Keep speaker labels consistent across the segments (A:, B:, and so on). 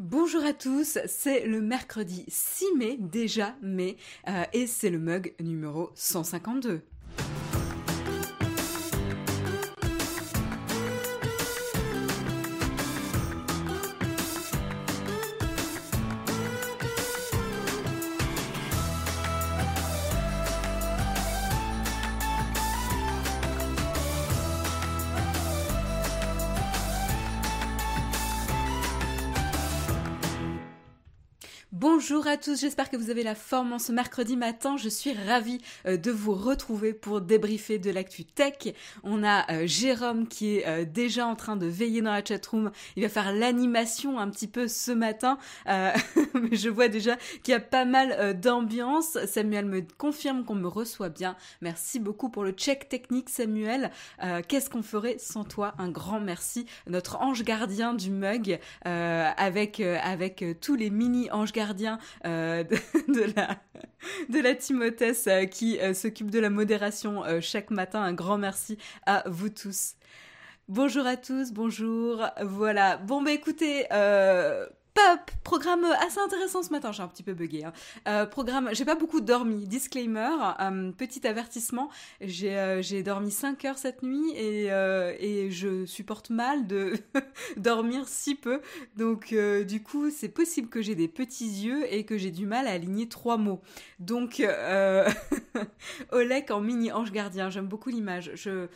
A: Bonjour à tous, c'est le mercredi 6 mai déjà mai euh, et c'est le mug numéro 152. Bonjour à tous, j'espère que vous avez la forme en ce mercredi matin. Je suis ravie euh, de vous retrouver pour débriefer de l'actu tech. On a euh, Jérôme qui est euh, déjà en train de veiller dans la chatroom. Il va faire l'animation un petit peu ce matin. Je vois déjà qu'il y a pas mal d'ambiance. Samuel me confirme qu'on me reçoit bien. Merci beaucoup pour le check technique Samuel. Qu'est-ce qu'on ferait sans toi? Un grand merci. Notre ange gardien du mug avec, avec tous les mini anges gardiens euh, de, la, de euh, qui euh, s'occupe de la modération chaque matin. Un grand merci à vous tous. Bonjour à tous, bonjour. Voilà. Bon, bah écoutez, Pop, programme assez intéressant ce matin, j'ai un petit peu bugué. Hein. Euh, programme, j'ai pas beaucoup dormi, disclaimer, euh, petit avertissement, j'ai euh, dormi 5 heures cette nuit et, je supporte mal de dormir si peu, donc du coup c'est possible que j'ai des petits yeux et que j'ai du mal à aligner trois mots. Donc Olek en mini ange gardien, j'aime beaucoup l'image. Je,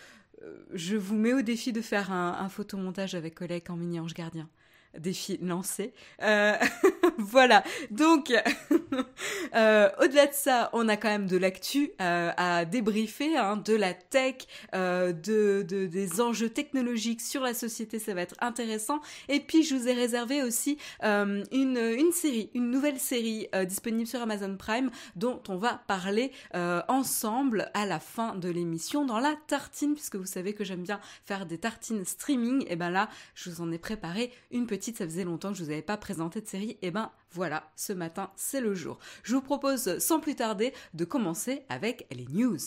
A: je vous mets au défi de faire un, un photomontage avec Olek en mini ange gardien défi lancé. Euh, voilà, donc euh, au-delà de ça, on a quand même de l'actu euh, à débriefer, hein, de la tech, de, des enjeux technologiques sur la société, ça va être intéressant. Et puis je vous ai réservé aussi une, une série, une nouvelle série disponible sur Amazon Prime dont on va parler ensemble à la fin de l'émission dans la tartine, puisque vous savez que j'aime bien faire des tartines streaming. Et ben là, je vous en ai préparé une petite ça faisait longtemps que je vous avais pas présenté de série, et ben voilà, ce matin c'est le jour. Je vous propose sans plus tarder de commencer avec les news.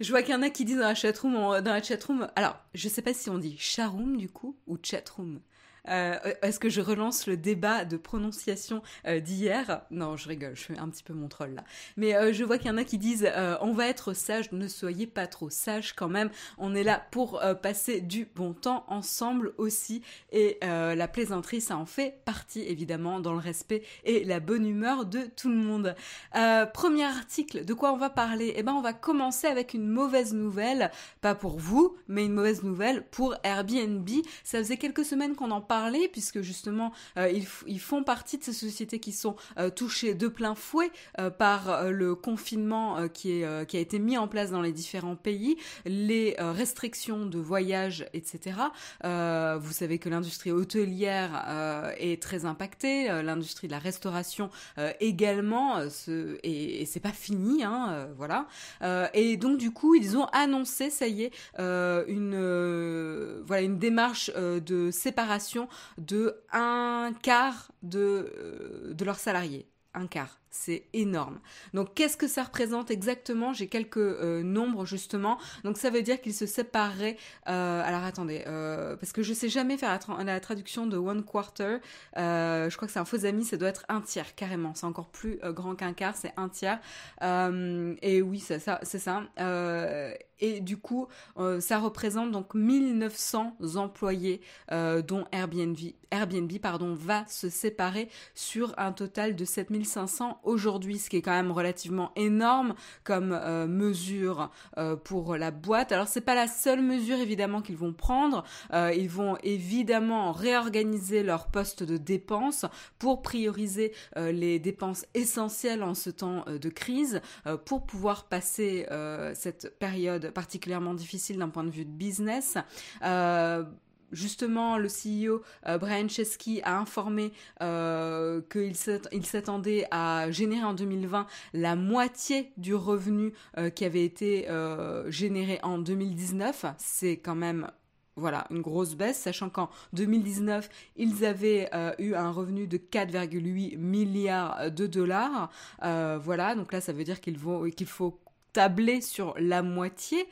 A: Je vois qu'il y en a qui disent dans la chatroom, dans la chatroom, alors je sais pas si on dit chatroom du coup ou chatroom. Euh, est-ce que je relance le débat de prononciation euh, d'hier? Non, je rigole, je fais un petit peu mon troll là. Mais euh, je vois qu'il y en a qui disent on va être sage, ne soyez pas trop sage quand même. On est là pour passer du bon temps ensemble aussi. Et la plaisanterie, ça en fait partie évidemment dans le respect et la bonne humeur de tout le monde. premier article, de quoi on va parler? Eh ben, on va commencer avec une mauvaise nouvelle, pas pour vous, mais une mauvaise nouvelle pour Airbnb. Ça faisait quelques semaines qu'on en puisque justement euh, ils, font partie de ces sociétés qui sont euh, touchées de plein fouet euh, par le confinement qui, est, qui a été mis en place dans les différents pays, les restrictions de voyage, etc. vous savez que l'industrie hôtelière est très impactée, l'industrie de la restauration également, ce, et, et c'est pas fini, hein, voilà. et donc du coup ils ont annoncé, ça y est, une voilà une démarche de séparation de un quart de, euh, de leurs salariés. Un quart. C'est énorme. Donc qu'est-ce que ça représente exactement? J'ai quelques euh, nombres justement. Donc ça veut dire qu'ils se sépareraient. Euh, alors attendez, parce que je sais jamais faire la, traduction de one quarter. je crois que c'est un faux ami, ça doit être un tiers carrément. C'est encore plus grand qu'un quart, c'est un tiers. et oui, c'est ça, c'est ça. Et du coup, euh, ça représente donc 1900 employés euh, dont Airbnb, Airbnb pardon, va se séparer sur un total de 7500 aujourd'hui, ce qui est quand même relativement énorme comme euh, mesure pour la boîte. Alors c'est pas la seule mesure évidemment qu'ils vont prendre. ils vont évidemment réorganiser leur poste de dépenses pour prioriser les dépenses essentielles en ce temps de crise pour pouvoir passer cette période particulièrement difficile d'un point de vue de business. Euh, justement, le CEO euh, Brian Chesky a informé euh, qu'il s'attendait à générer en 2020 la moitié du revenu qui avait été généré en 2019. C'est quand même voilà, une grosse baisse, sachant qu'en 2019, ils avaient eu un revenu de 4,8 milliards de dollars. voilà, donc là, ça veut dire qu'il qu'il faut tabler sur la moitié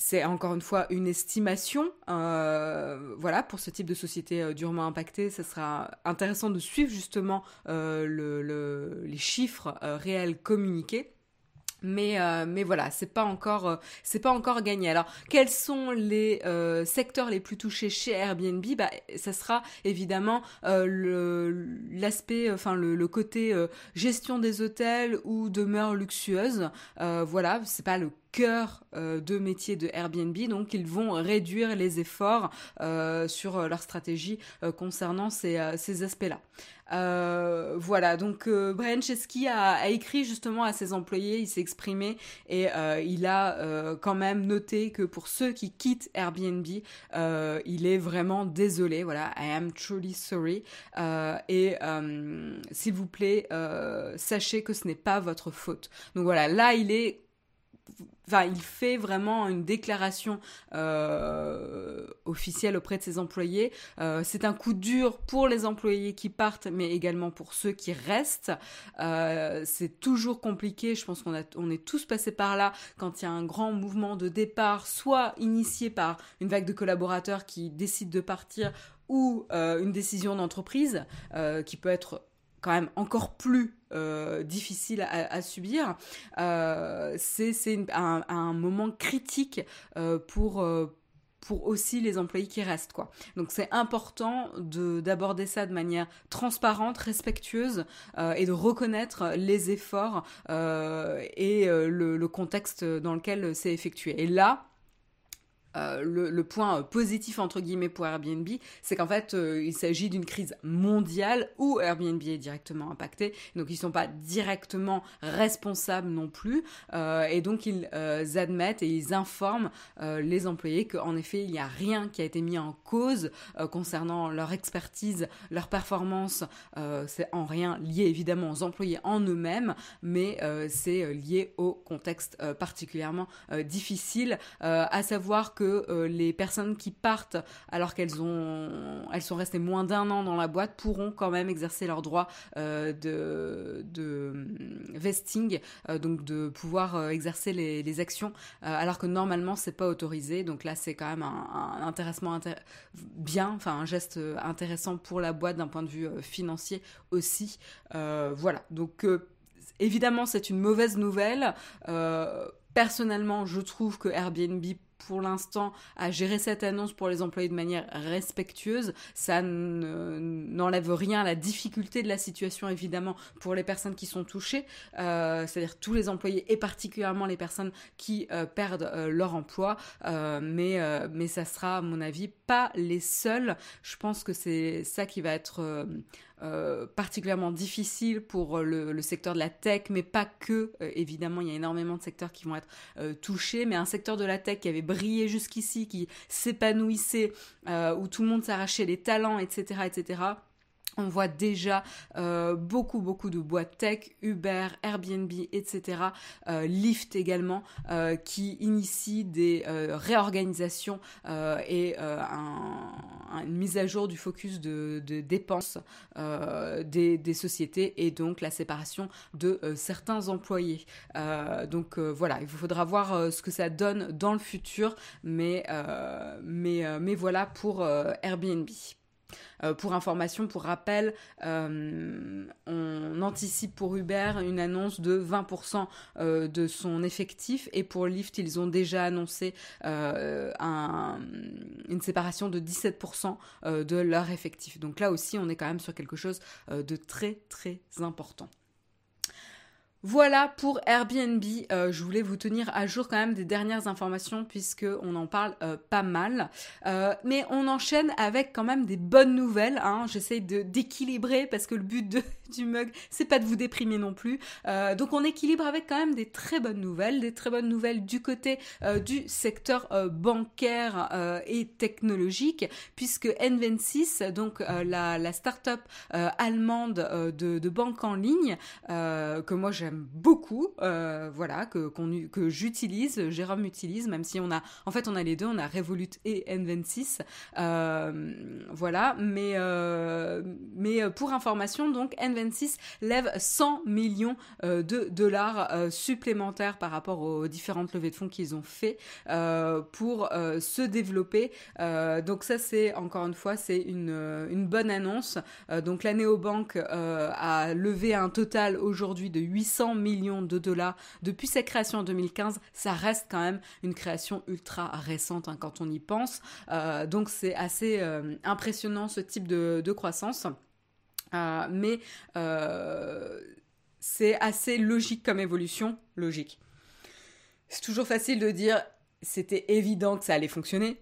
A: c'est encore une fois une estimation. Euh, voilà, pour ce type de société euh, durement impactée, ce sera intéressant de suivre justement euh, les chiffres réels communiqués. Mais, voilà, c'est pas pas encore gagné. Alors, quels sont les secteurs les plus touchés chez Airbnb? Bah, ça sera évidemment le l'aspect, enfin le, le côté gestion des hôtels ou demeures luxueuses. voilà, c'est pas le cœur de métier de Airbnb, donc ils vont réduire les efforts sur leur stratégie concernant ces, ces aspects-là. Euh, voilà, donc euh, Brian Chesky a, écrit justement à ses employés, il s'est exprimé et euh, il a euh, quand même noté que pour ceux qui quittent Airbnb, il est vraiment désolé. Voilà, I am truly sorry. et s'il vous plaît, sachez que ce n'est pas votre faute. Donc voilà, là il est Il fait vraiment une déclaration euh, officielle auprès de ses employés. Euh, c'est un coup dur pour les employés qui partent, mais également pour ceux qui restent. Euh, c'est toujours compliqué. Je pense qu'on on est tous passés par là quand il y a un grand mouvement de départ, soit initié par une vague de collaborateurs qui décident de partir, ou une décision d'entreprise qui peut être quand même encore plus euh, difficile à, subir, euh, c'est un, moment critique euh, pour pour aussi les employés qui restent quoi. Donc c'est important de d'aborder ça de manière transparente, respectueuse et de reconnaître les efforts et le, le, contexte dans lequel c'est effectué. Et là, euh, le, point positif entre guillemets pour Airbnb, c'est qu'en fait euh, il s'agit d'une crise mondiale où Airbnb est directement impacté, donc ils sont pas directement responsables non plus, euh, et donc ils admettent et ils informent les employés qu'en effet il n'y a rien qui a été mis en cause concernant leur expertise, leur performance, c'est en rien lié évidemment aux employés en eux-mêmes, mais c'est lié au contexte particulièrement difficile, à savoir que euh, les personnes qui partent alors qu'elles ont, elles sont restées moins d'un an dans la boîte pourront quand même exercer leur droit euh, de, de vesting, euh, donc de pouvoir exercer les, actions, alors que normalement c'est pas autorisé. Donc là c'est quand même un, intéressement bien, enfin un geste intéressant pour la boîte d'un point de vue financier aussi. voilà, donc évidemment c'est une mauvaise nouvelle. personnellement, je trouve que Airbnb pour l'instant à gérer cette annonce pour les employés de manière respectueuse. Ça n'enlève rien à la difficulté de la situation évidemment pour les personnes qui sont touchées, euh, c'est-à-dire tous les employés et particulièrement les personnes qui euh, perdent euh, leur emploi. mais mais ça sera à mon avis pas les seuls. Je pense que c'est ça qui va être euh, particulièrement difficile pour euh, le, secteur de la tech, mais pas que. Euh, évidemment, il y a énormément de secteurs qui vont être touchés, mais un secteur de la tech qui avait brillé jusqu'ici, qui s'épanouissait, où tout le monde s'arrachait les talents, etc., etc on voit déjà euh, beaucoup beaucoup de boîtes tech, Uber, Airbnb, etc. Euh, Lyft également, euh, qui initient des réorganisations et une mise à jour du focus de, dépenses des, sociétés et donc la séparation de certains employés. donc voilà, il faudra voir ce que ça donne dans le futur, mais, mais, mais voilà pour Airbnb. Euh, pour information, pour rappel, euh, on anticipe pour Uber une annonce de 20% euh, de son effectif et pour Lyft, ils ont déjà annoncé une séparation de 17% de leur effectif. Donc là aussi, on est quand même sur quelque chose de très très important. Voilà pour Airbnb. Euh, je voulais vous tenir à jour quand même des dernières informations puisque on en parle euh, pas mal. Euh, mais on enchaîne avec quand même des bonnes nouvelles. Hein. J'essaie de d'équilibrer parce que le but du mug c'est pas de vous déprimer non plus. donc on équilibre avec quand même des très bonnes nouvelles, des très bonnes nouvelles du côté du secteur bancaire et technologique puisque N26, donc la, la start-up allemande de, de banque en ligne que moi j'ai beaucoup, euh, voilà, que, que j'utilise, Jérôme utilise, même si on a, en fait, on a les deux, on a Revolut et N26, euh, voilà, mais, euh, mais pour information, donc, N26 lève 100 millions de dollars supplémentaires par rapport aux différentes levées de fonds qu'ils ont fait pour se développer. donc ça, c'est, encore une fois, c'est une, une bonne annonce. donc la néobanque a levé un total aujourd'hui de 800 millions de dollars depuis sa création en 2015. Ça reste quand même une création ultra récente hein, quand on y pense. Euh, donc c'est assez euh, impressionnant ce type de, croissance. Euh, mais c'est assez logique comme évolution. Logique. C'est toujours facile de dire c'était évident que ça allait fonctionner.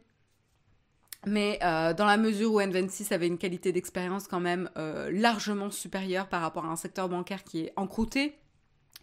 A: Mais dans la mesure où N26 avait une qualité d'expérience quand même largement supérieure par rapport à un secteur bancaire qui est encrouté,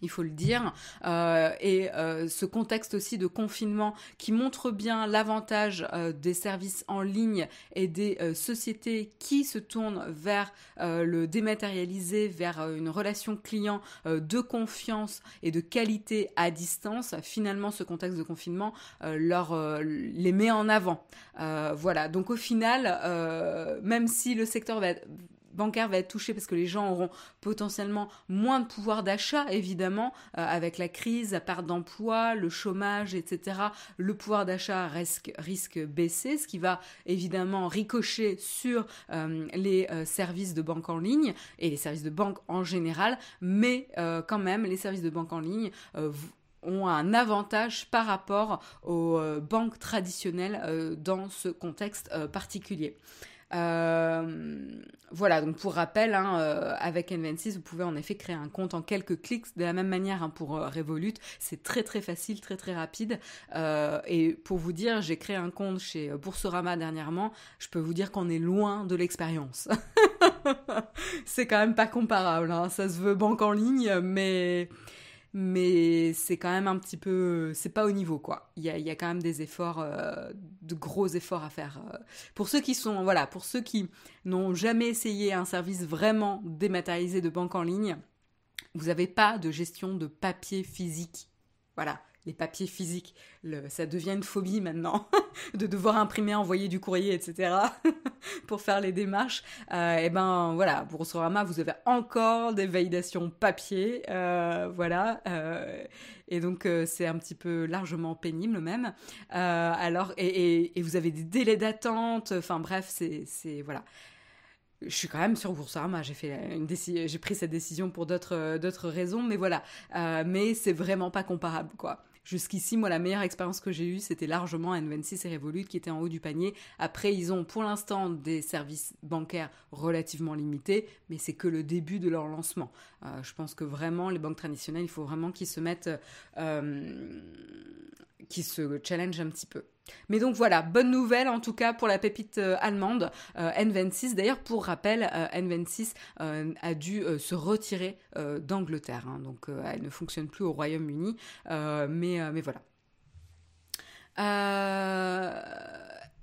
A: il faut le dire, euh, et euh, ce contexte aussi de confinement qui montre bien l'avantage euh, des services en ligne et des sociétés qui se tournent vers le dématérialisé, vers une relation client de confiance et de qualité à distance. Finalement, ce contexte de confinement leur les met en avant. voilà. Donc au final, même si le secteur va être bancaire va être touché parce que les gens auront potentiellement moins de pouvoir d'achat, évidemment, euh, avec la crise, la perte d'emploi, le chômage, etc. Le pouvoir d'achat risque, risque baisser, ce qui va évidemment ricocher sur euh, les euh, services de banque en ligne et les services de banque en général, mais quand même, les services de banque en ligne ont un avantage par rapport aux banques traditionnelles dans ce contexte particulier. Euh, voilà, donc pour rappel, hein, euh, avec N26, vous pouvez en effet créer un compte en quelques clics, de la même manière hein, pour euh, Revolut. C'est très très facile, très très rapide. et pour vous dire, j'ai créé un compte chez Boursorama dernièrement. Je peux vous dire qu'on est loin de l'expérience. c'est quand même pas comparable. Hein. Ça se veut banque en ligne, mais mais c'est quand même un petit peu, c'est pas au niveau quoi. Il y a, quand même des efforts, euh, de gros efforts à faire. Euh. Pour ceux qui sont, voilà, pour ceux qui n'ont jamais essayé un service vraiment dématérialisé de banque en ligne, vous n'avez pas de gestion de papier physique. Voilà, les papiers physiques. ça devient une phobie maintenant de devoir imprimer, envoyer du courrier, etc. pour faire les démarches. Euh, et ben voilà, pour Sorama, vous avez encore des validations papier, euh, voilà. Euh, et donc c'est un petit peu largement pénible même. alors et, vous avez des délais d'attente. Enfin bref, c'est voilà je suis quand même sur Boursorama. J'ai pris cette décision pour d'autres d'autres raisons, mais voilà. mais c'est vraiment pas comparable, quoi. Jusqu'ici, moi, la meilleure expérience que j'ai eue, c'était largement N26 et Revolut qui étaient en haut du panier. Après, ils ont pour l'instant des services bancaires relativement limités, mais c'est que le début de leur lancement. Euh, je pense que vraiment, les banques traditionnelles, il faut vraiment qu'ils se mettent, euh, qu'ils se challenge un petit peu. Mais donc voilà, bonne nouvelle en tout cas pour la pépite euh, allemande euh, N26. D'ailleurs, pour rappel, euh, N26 a dû se retirer d'Angleterre, hein. donc elle ne fonctionne plus au Royaume-Uni. mais, mais voilà.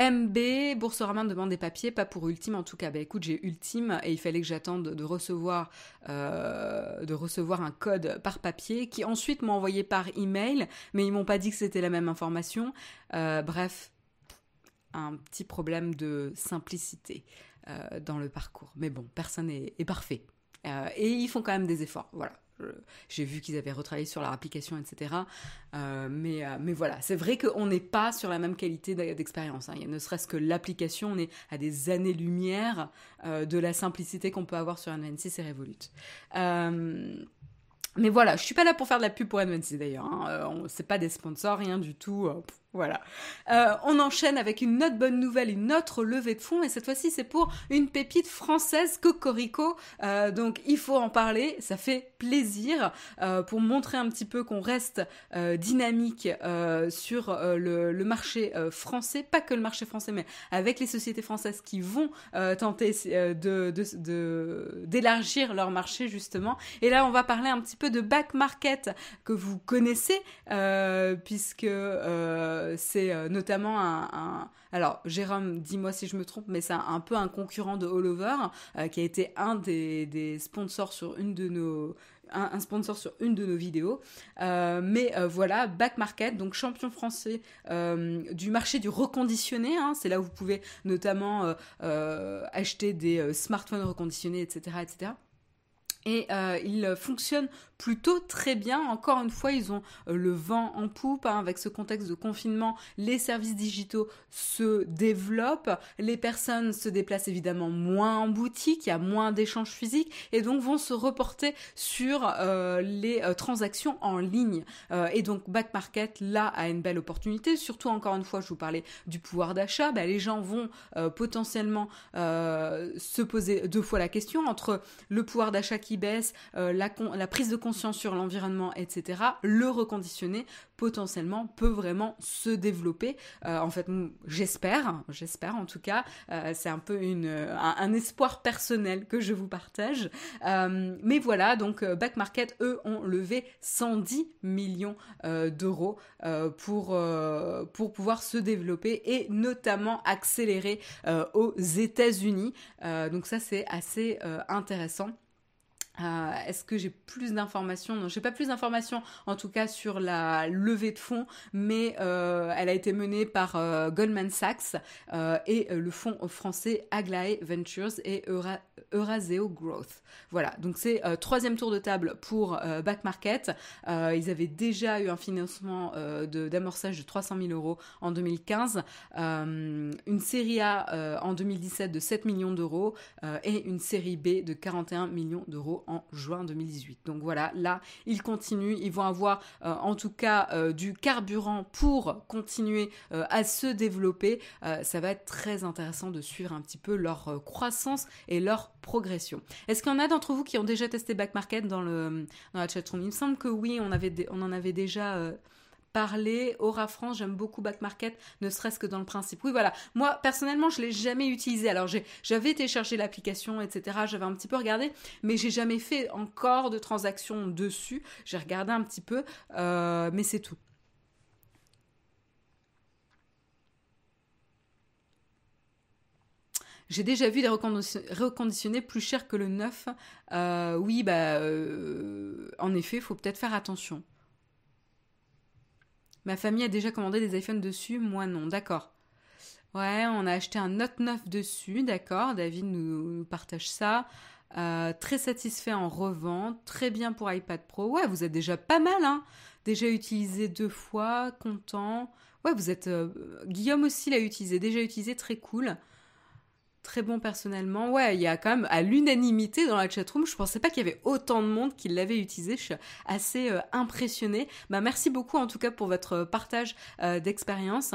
A: MB, Boursorama me demande des papiers, pas pour Ultime en tout cas. Bah écoute, j'ai Ultime et il fallait que j'attende de recevoir, de recevoir un code par papier qui ensuite m'ont envoyé par email, mais ils m'ont pas dit que c'était la même information. Euh, bref, un petit problème de simplicité euh, dans le parcours. Mais bon, personne n'est est parfait. Euh, et ils font quand même des efforts. Voilà. J'ai vu qu'ils avaient retravaillé sur leur application, etc. mais, mais voilà, c'est vrai qu'on n'est pas sur la même qualité d'expérience. Hein. Ne serait-ce que l'application, on est à des années-lumière de la simplicité qu'on peut avoir sur un N6 et Revolut. mais voilà, je suis pas là pour faire de la pub pour N26 d'ailleurs. Hein. c'est pas des sponsors, rien du tout. Voilà. Euh, on enchaîne avec une autre bonne nouvelle, une autre levée de fonds, et cette fois-ci c'est pour une pépite française Cocorico. Euh, donc il faut en parler, ça fait plaisir euh, pour montrer un petit peu qu'on reste dynamique sur le, marché français, pas que le marché français, mais avec les sociétés françaises qui vont tenter d'élargir leur marché justement. Et là on va parler un petit peu de back market que vous connaissez puisque euh, c'est euh, notamment un, Alors, Jérôme, dis-moi si je me trompe, mais c'est un, peu un concurrent de All Over, euh, qui a été un des, sponsors sur une de nos un, sponsor sur une de nos vidéos. mais voilà, Back Market, donc champion français du marché du reconditionné. Hein. c'est là où vous pouvez notamment acheter des smartphones reconditionnés, etc., etc. Et il fonctionne plutôt très bien. Encore une fois, ils ont euh, le vent en poupe hein, avec ce contexte de confinement. Les services digitaux se développent, les personnes se déplacent évidemment moins en boutique, il y a moins d'échanges physiques et donc vont se reporter sur euh, les euh, transactions en ligne. et donc Back Market là a une belle opportunité. Surtout encore une fois, je vous parlais du pouvoir d'achat. Bah, les gens vont potentiellement se poser deux fois la question entre le pouvoir d'achat qui baisse, la, prise de conscience sur l'environnement, etc., le reconditionner potentiellement peut vraiment se développer. Euh, en fait, j'espère, j'espère en tout cas, euh, c'est un peu une, un, espoir personnel que je vous partage. Euh, mais voilà, donc Back Market, eux, ont levé 110 millions d'euros pour, pour pouvoir se développer et notamment accélérer aux États-Unis. donc ça, c'est assez intéressant. Euh, est-ce que j'ai plus d'informations? Non, j'ai pas plus d'informations en tout cas sur la levée de fonds, mais euh, elle a été menée par euh, Goldman Sachs et le fonds français Aglaé Ventures et Euraseo Growth. Voilà, donc c'est troisième tour de table pour Back Market. ils avaient déjà eu un financement d'amorçage de, 300 000 euros en 2015, une série A en 2017 de 7 millions d'euros et une série B de 41 millions d'euros en juin 2018. Donc voilà, là, ils continuent, ils vont avoir euh, en tout cas euh, du carburant pour continuer euh, à se développer. ça va être très intéressant de suivre un petit peu leur croissance et leur progression. Est-ce qu'il y en a d'entre vous qui ont déjà testé Back Market dans, le, dans la chatroom? Il me semble que oui, on en avait déjà parler. Aura France, j'aime beaucoup Back Market, ne serait-ce que dans le principe. Oui, voilà. Moi, personnellement, je l'ai jamais utilisé. Alors, j'avais téléchargé l'application, etc. J'avais un petit peu regardé, mais j'ai jamais fait encore de transactions dessus. J'ai regardé un petit peu, euh, mais c'est tout. J'ai déjà vu des reconditionnés plus chers que le neuf. Euh, oui, bah, euh, en effet, il faut peut-être faire attention. Ma famille a déjà commandé des iPhones dessus, moi non, d'accord. Ouais, on a acheté un Note 9 dessus, d'accord. David nous, partage ça. Euh, très satisfait en revente, très bien pour iPad Pro. Ouais, vous êtes déjà pas mal, hein. Déjà utilisé deux fois, content. Ouais, vous êtes. Euh, Guillaume aussi l'a utilisé, déjà utilisé, très cool très bon personnellement. Ouais, il y a quand même à l'unanimité dans la chatroom. Je pensais pas qu'il y avait autant de monde qui l'avait utilisé. Je suis assez euh, impressionnée. Bah, merci beaucoup en tout cas pour votre partage euh, d'expérience.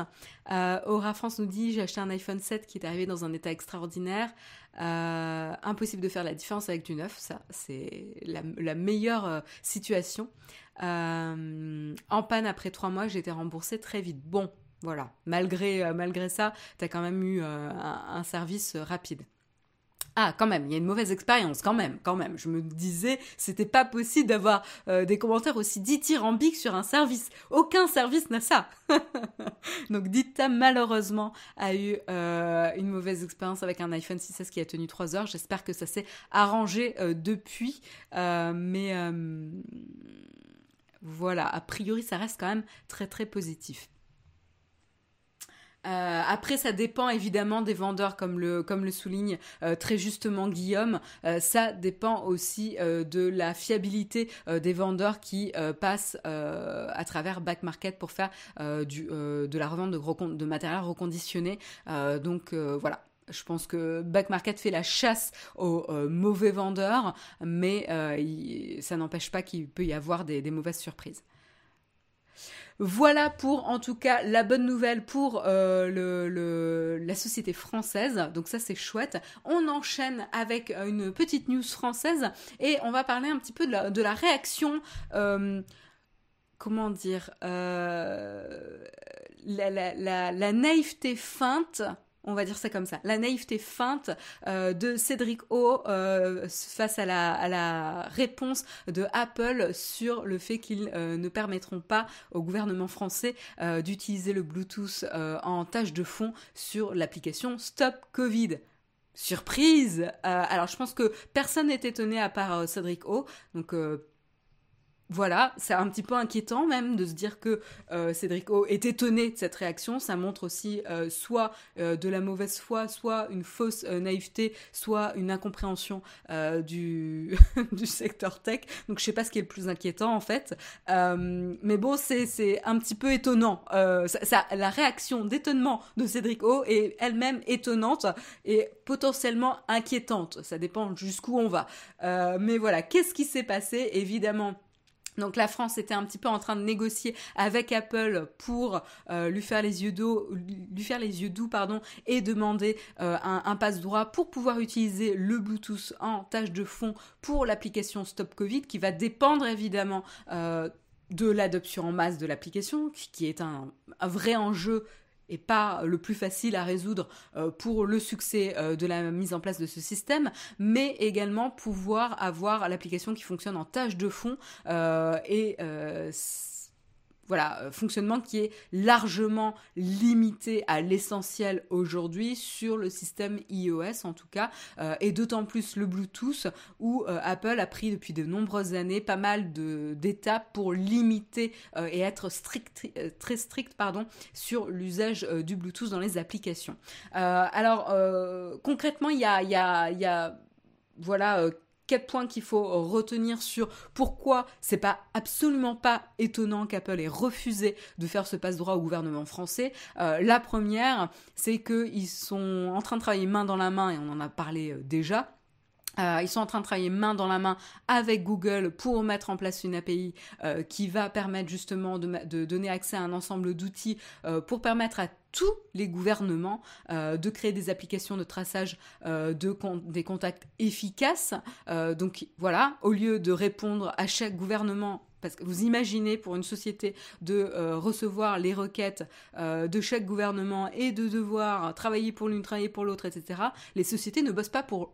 A: Euh, Aura France nous dit j'ai acheté un iPhone 7 qui est arrivé dans un état extraordinaire. Impossible de faire la différence avec du neuf, ça c'est la, la, meilleure situation. en panne après trois mois, j'ai été remboursée très vite. Bon, voilà, malgré, euh, ça, tu as quand même eu euh, un, service euh, rapide. Ah, quand même, il y a une mauvaise expérience, quand même, quand même. Je me disais, c'était pas possible d'avoir des commentaires aussi dithyrambiques sur un service. Aucun service n'a ça. Donc, Dita, malheureusement, a eu une mauvaise expérience avec un iPhone 6S qui a tenu 3 heures. J'espère que ça s'est arrangé depuis. mais voilà, a priori, ça reste quand même très, très positif. Euh, après, ça dépend évidemment des vendeurs, comme le, comme le souligne euh, très justement Guillaume. Euh, ça dépend aussi de la fiabilité des vendeurs qui passent à travers Back Market pour faire du, de la revente de, de matériel reconditionné. donc voilà, je pense que Back Market fait la chasse aux mauvais vendeurs, mais ça n'empêche pas qu'il peut y avoir des mauvaises surprises. Voilà pour en tout cas la bonne nouvelle pour euh, la société française. Donc ça c'est chouette. On enchaîne avec euh, une petite news française et on va parler un petit peu de la, réaction. Euh, comment dire la, naïveté feinte on va dire ça comme ça, la naïveté feinte euh, de Cédric O euh, face à la, réponse de Apple sur le fait qu'ils euh, ne permettront pas au gouvernement français d'utiliser le Bluetooth en tâche de fond sur l'application Stop Covid. Surprise Alors je pense que personne n'est étonné à part Cédric O, donc voilà, c'est un petit peu inquiétant même de se dire que euh, Cédric O est étonné de cette réaction. Ça montre aussi euh, soit euh, de la mauvaise foi, soit une fausse naïveté, soit une incompréhension du, secteur tech. Donc je sais pas ce qui est le plus inquiétant en fait. mais bon, c'est un petit peu étonnant. La réaction d'étonnement de Cédric O est elle-même étonnante et potentiellement inquiétante. Ça dépend jusqu'où on va. mais voilà, qu'est-ce qui s'est passé? Évidemment donc la France était un petit peu en train de négocier avec Apple pour euh, lui faire les yeux doux, et demander euh, un, passe droit pour pouvoir utiliser le Bluetooth en tâche de fond pour l'application Stop Covid, qui va dépendre évidemment euh, de l'adoption en masse de l'application, qui est un vrai enjeu et pas le plus facile à résoudre euh, pour le succès euh, de la mise en place de ce système, mais également pouvoir avoir l'application qui fonctionne en tâche de fond euh, et voilà, euh, fonctionnement qui est largement limité à l'essentiel aujourd'hui sur le système iOS en tout cas, euh, et d'autant plus le Bluetooth où euh, Apple a pris depuis de nombreuses années pas mal d'étapes pour limiter et être strict, très strict pardon, sur l'usage du Bluetooth dans les applications. alors concrètement, il y a, y a, y a voilà quatre points qu'il faut retenir sur pourquoi c'est pas absolument pas étonnant qu'Apple ait refusé de faire ce passe-droit au gouvernement français. Euh, la première, c'est qu'ils sont en train de travailler main dans la main, et on en a parlé euh, déjà, euh, ils sont en train de travailler main dans la main avec Google pour mettre en place une API qui va permettre justement de, donner accès à un ensemble d'outils pour permettre à tous les gouvernements euh, de créer des applications de traçage euh, de des contacts efficaces. Euh, donc voilà, au lieu de répondre à chaque gouvernement parce que vous imaginez pour une société de recevoir les requêtes de chaque gouvernement et de devoir travailler pour l'une, travailler pour l'autre, etc. Les sociétés ne bossent pas pour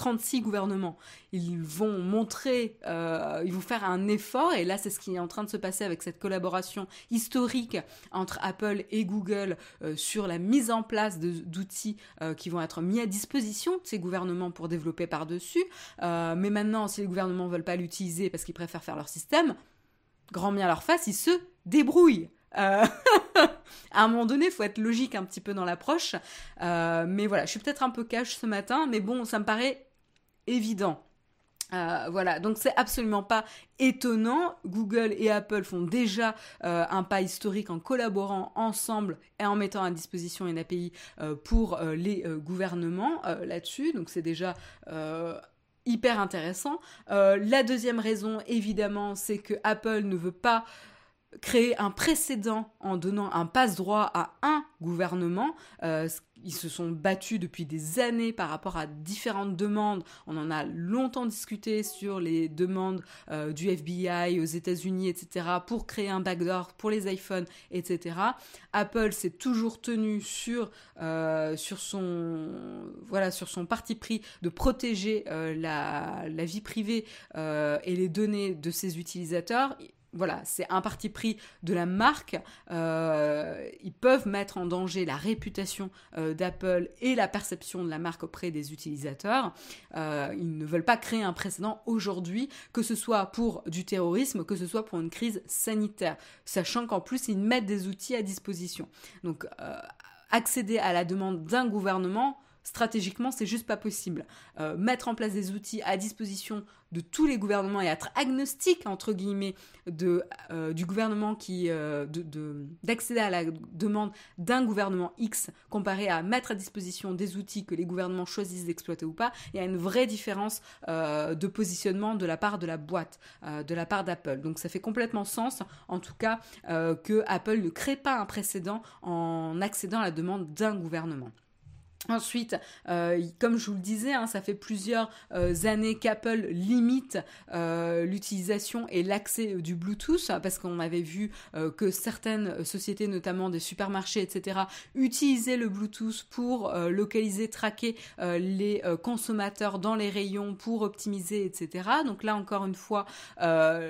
A: 36 gouvernements. Ils vont montrer, euh, ils vont faire un effort, et là c'est ce qui est en train de se passer avec cette collaboration historique entre Apple et Google euh, sur la mise en place d'outils euh, qui vont être mis à disposition de ces gouvernements pour développer par-dessus. mais maintenant, si les gouvernements ne veulent pas l'utiliser parce qu'ils préfèrent faire leur système, grand bien leur face, ils se débrouillent. à un moment donné, il faut être logique un petit peu dans l'approche. mais voilà, je suis peut-être un peu cash ce matin, mais bon, ça me paraît évident. Euh, voilà, donc c'est absolument pas étonnant. Google et Apple font déjà euh, un pas historique en collaborant ensemble et en mettant à disposition une API euh, pour les gouvernements là-dessus. Donc c'est déjà hyper intéressant. la deuxième raison, évidemment, c'est que Apple ne veut pas créer un précédent en donnant un passe-droit à un gouvernement. Euh, ils se sont battus depuis des années par rapport à différentes demandes. On en a longtemps discuté sur les demandes euh, du FBI aux États-Unis, etc., pour créer un backdoor pour les iPhones, etc. Apple s'est toujours tenu sur, euh, sur, son, voilà, sur son parti pris de protéger la, la, vie privée et les données de ses utilisateurs voilà, c'est un parti pris de la marque. Euh, ils peuvent mettre en danger la réputation euh, d'Apple et la perception de la marque auprès des utilisateurs. Euh, ils ne veulent pas créer un précédent aujourd'hui, que ce soit pour du terrorisme, que ce soit pour une crise sanitaire, sachant qu'en plus ils mettent des outils à disposition. Donc, accéder à la demande d'un gouvernement, stratégiquement, c'est juste pas possible. mettre en place des outils à disposition de tous les gouvernements et être agnostique entre guillemets euh, du gouvernement qui euh, d'accéder à la demande d'un gouvernement X comparé à mettre à disposition des outils que les gouvernements choisissent d'exploiter ou pas, il y a une vraie différence euh, de positionnement de la part de la boîte, de la part d'Apple. Donc ça fait complètement sens, en tout cas, que Apple ne crée pas un précédent en accédant à la demande d'un gouvernement. Ensuite, euh, comme je vous le disais, hein, ça fait plusieurs euh, années qu'Apple limite euh, l'utilisation et l'accès du Bluetooth, parce qu'on avait vu que certaines sociétés, notamment des supermarchés, etc., utilisaient le Bluetooth pour localiser, traquer les consommateurs dans les rayons pour optimiser, etc. Donc là, encore une fois,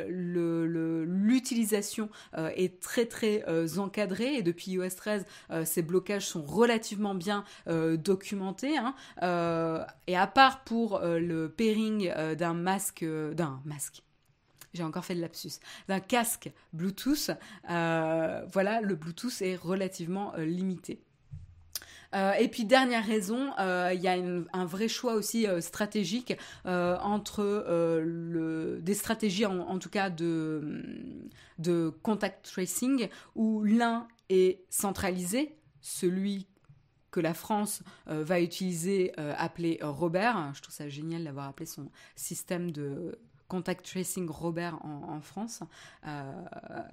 A: l'utilisation est très très encadrée et depuis iOS 13, ces blocages sont relativement bien documenté. Hein. Euh, et à part pour euh, le pairing euh, d'un masque, d'un masque, j'ai encore fait de lapsus, d'un casque Bluetooth, voilà, le Bluetooth est relativement limité. Et puis dernière raison, il y a un vrai choix aussi stratégique entre le, des stratégies en, tout cas de, de contact tracing où l'un est centralisé, celui que la France va utiliser, appelé Robert. Je trouve ça génial d'avoir appelé son système de Contact Tracing Robert en, France. Euh,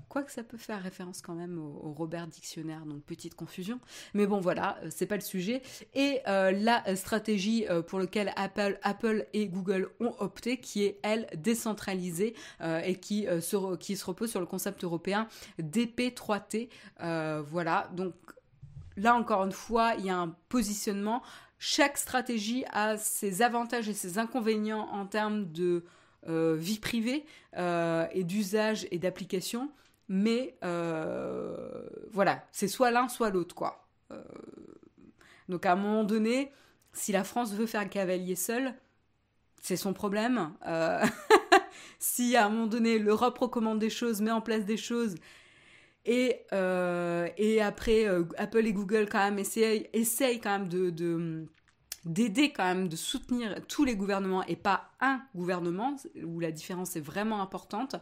A: quoi que ça peut faire référence quand même au, Robert Dictionnaire, donc petite confusion. Mais bon, voilà, euh, c'est pas le sujet. Et euh, la stratégie pour laquelle Apple, Apple et Google ont opté, qui est, elle, décentralisée et qui, se, qui se repose sur le concept européen DP3T. voilà, donc là encore une fois, il y a un positionnement. Chaque stratégie a ses avantages et ses inconvénients en termes de euh, vie privée euh, et d'usage et d'application. Mais euh, voilà, c'est soit l'un, soit l'autre, quoi. donc à un moment donné, si la France veut faire cavalier seul, c'est son problème. si à un moment donné l'Europe recommande des choses, met en place des choses, et, et après Apple et Google quand même essayent, quand même de, d'aider quand de soutenir tous les gouvernements et pas un gouvernement, où la différence est vraiment importante.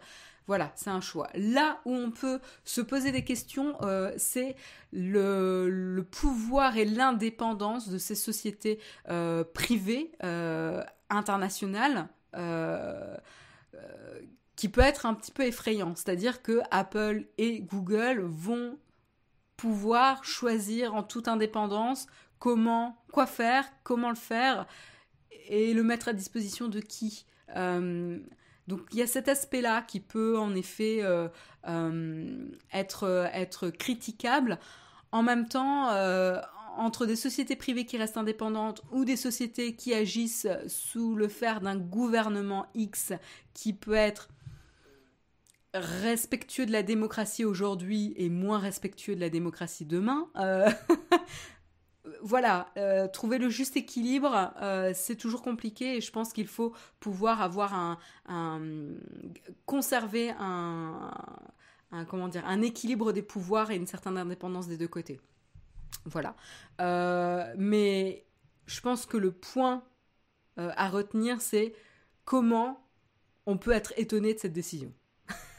A: Voilà, c'est un choix. Là où on peut se poser des questions, euh, c'est le, pouvoir et l'indépendance de ces sociétés euh, privées euh, internationales qui peut être un petit peu effrayant. C'est-à-dire que Apple et Google vont pouvoir choisir en toute indépendance comment, quoi faire, comment le faire et le mettre à disposition de qui. Euh, donc il y a cet aspect-là qui peut en effet euh, euh, être, être critiquable. En même temps, entre des sociétés privées qui restent indépendantes ou des sociétés qui agissent sous le fer d'un gouvernement X qui peut être respectueux de la démocratie aujourd'hui et moins respectueux de la démocratie demain, voilà, euh, trouver le juste équilibre, euh, c'est toujours compliqué et je pense qu'il faut pouvoir avoir un, conserver un, comment dire un équilibre des pouvoirs et une certaine indépendance des deux côtés. Voilà. Euh, mais je pense que le point à retenir, c'est comment on peut être étonné de cette décision.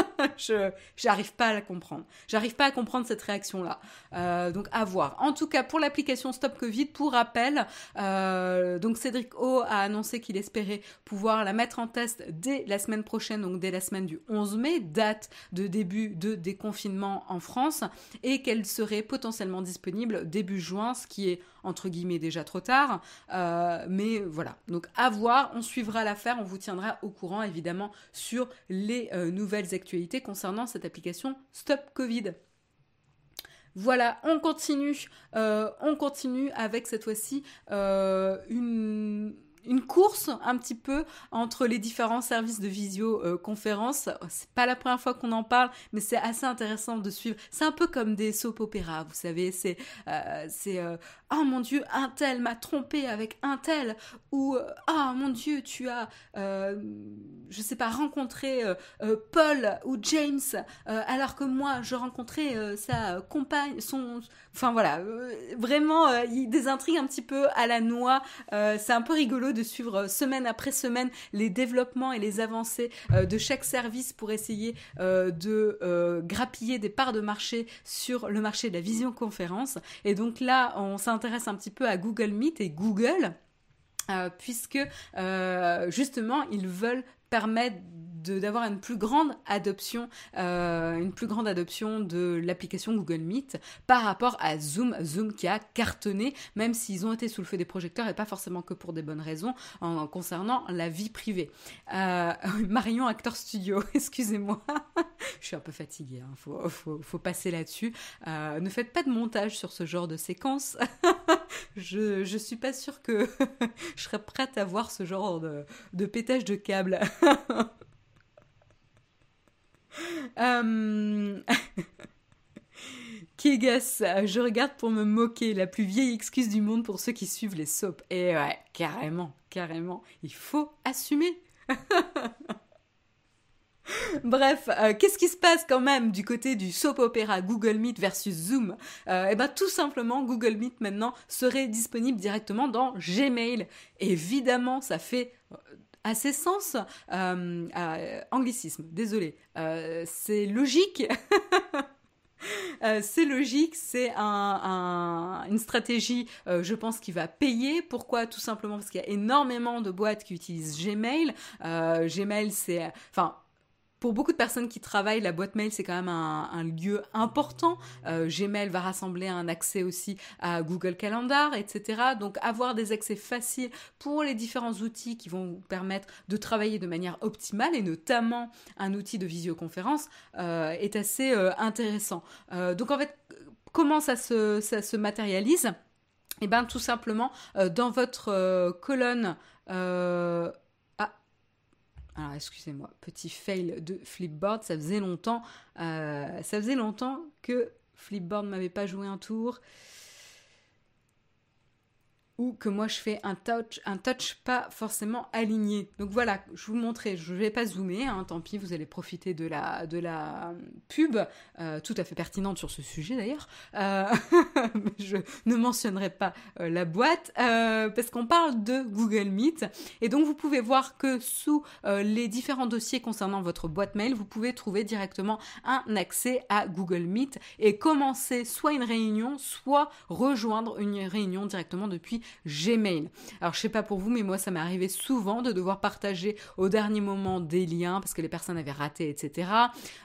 A: je j'arrive pas à la comprendre. J'arrive pas à comprendre cette réaction-là. Euh, donc à voir. En tout cas, pour l'application Stop Covid, pour rappel, euh, donc Cédric O a annoncé qu'il espérait pouvoir la mettre en test dès la semaine prochaine, donc dès la semaine du 11 mai, date de début de déconfinement en France, et qu'elle serait potentiellement disponible début juin, ce qui est entre guillemets déjà trop tard. Euh, mais voilà, donc à voir, on suivra l'affaire, on vous tiendra au courant évidemment sur les euh, nouvelles concernant cette application Stop Covid. Voilà, on continue, euh, on continue avec cette fois-ci une une course un petit peu entre les différents services de visioconférence. c'est pas la première fois qu'on en parle, mais c'est assez intéressant de suivre. C'est un peu comme des soap opéras, vous savez. C'est, euh, c'est, euh, oh mon Dieu, un tel m'a trompé avec un tel, ou oh mon Dieu, tu as, je sais pas, rencontré Paul ou James, alors que moi je rencontrais sa compagne, son, enfin voilà, vraiment des intrigues un petit peu à la noix. c'est un peu rigolo de suivre euh, semaine après semaine les développements et les avancées euh, de chaque service pour essayer euh, de grappiller des parts de marché sur le marché de la visioconférence. Et donc là, on s'intéresse un petit peu à Google Meet et Google. puisque justement ils veulent permettre d'avoir une plus grande adoption, euh, une plus grande adoption de l'application Google Meet par rapport à Zoom, Zoom qui a cartonné, même s'ils ont été sous le feu des projecteurs et pas forcément que pour des bonnes raisons en, concernant la vie privée. Euh, Marion Actor Studio, excusez-moi, je suis un peu fatiguée, hein. faut, passer là-dessus. Euh, ne faites pas de montage sur ce genre de séquence. je, je suis pas sûre que je serais prête à voir ce genre de, de pétage de câble. Euh... Kegas, je regarde pour me moquer, la plus vieille excuse du monde pour ceux qui suivent les soaps. Et ouais, carrément, carrément, il faut assumer. Bref, euh, qu'est-ce qui se passe quand même du côté du soap opéra Google Meet versus Zoom? Euh, Eh ben tout simplement, Google Meet maintenant serait disponible directement dans Gmail. Évidemment, ça fait euh, assez sens. anglicisme, désolé. c'est logique. c'est logique, c'est une stratégie, je pense, qui va payer. Pourquoi? Tout simplement parce qu'il y a énormément de boîtes qui utilisent Gmail. Gmail, c'est, enfin, pour beaucoup de personnes qui travaillent, la boîte mail, c'est quand même un, lieu important. Euh, Gmail va rassembler un accès aussi à Google Calendar, etc. Donc avoir des accès faciles pour les différents outils qui vont vous permettre de travailler de manière optimale, et notamment un outil de visioconférence, euh, est assez euh, intéressant. donc en fait, comment ça se, matérialise? Eh bien tout simplement, dans votre colonne alors excusez-moi, petit fail de Flipboard, ça faisait longtemps, euh, ça faisait longtemps que Flipboard m'avait pas joué un tour ou que moi je fais un touch, un touch pas forcément aligné. Donc voilà, je vous montrer, je vais pas zoomer, hein, tant pis, vous allez profiter de la, de la pub, euh, tout à fait pertinente sur ce sujet d'ailleurs. Euh, je ne mentionnerai pas euh, la boîte parce qu'on parle de Google Meet et donc vous pouvez voir que sous les différents dossiers concernant votre boîte mail, vous pouvez trouver directement un accès à Google Meet et commencer soit une réunion, soit rejoindre une réunion directement depuis Gmail. Alors je sais pas pour vous, mais moi ça m'est arrivé souvent de devoir partager au dernier moment des liens parce que les personnes avaient raté, etc.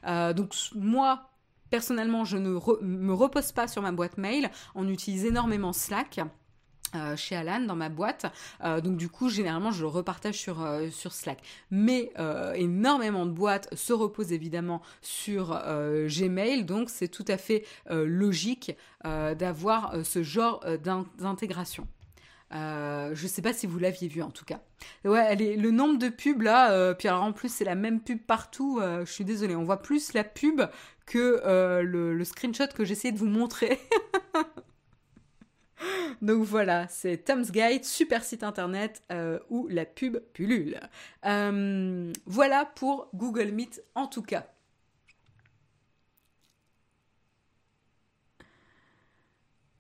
A: Euh, donc moi personnellement, je ne me repose pas sur ma boîte mail. On utilise énormément Slack. Euh, chez Alan dans ma boîte euh, donc du coup généralement je le repartage sur, sur Slack mais énormément de boîtes se reposent évidemment sur Gmail donc c'est tout à fait logique d'avoir ce genre d'intégration euh, je sais pas si vous l'aviez vu en tout cas. Ouais, le nombre de pubs là, euh, puis alors en plus c'est la même pub partout, euh, je suis désolée, on voit plus la pub que le, screenshot que j'essayais de vous montrer. Donc voilà, c'est Tom's Guide, super site internet où la pub pullule. voilà pour Google Meet en tout cas.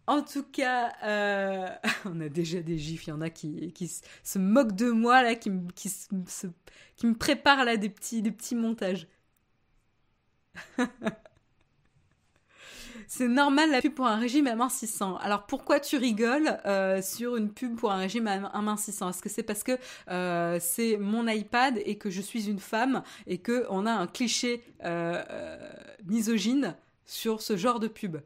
A: En tout cas, euh, on a déjà des gifs, il y en a qui, se moquent de moi, qui, me préparent là des petits, des petits montages. C'est normal la pub pour un régime amincissant. Alors pourquoi tu rigoles euh, sur une pub pour un régime amincissant? Est-ce que c'est parce que euh, c'est mon iPad et que je suis une femme et que on a un cliché misogyne sur ce genre de pub?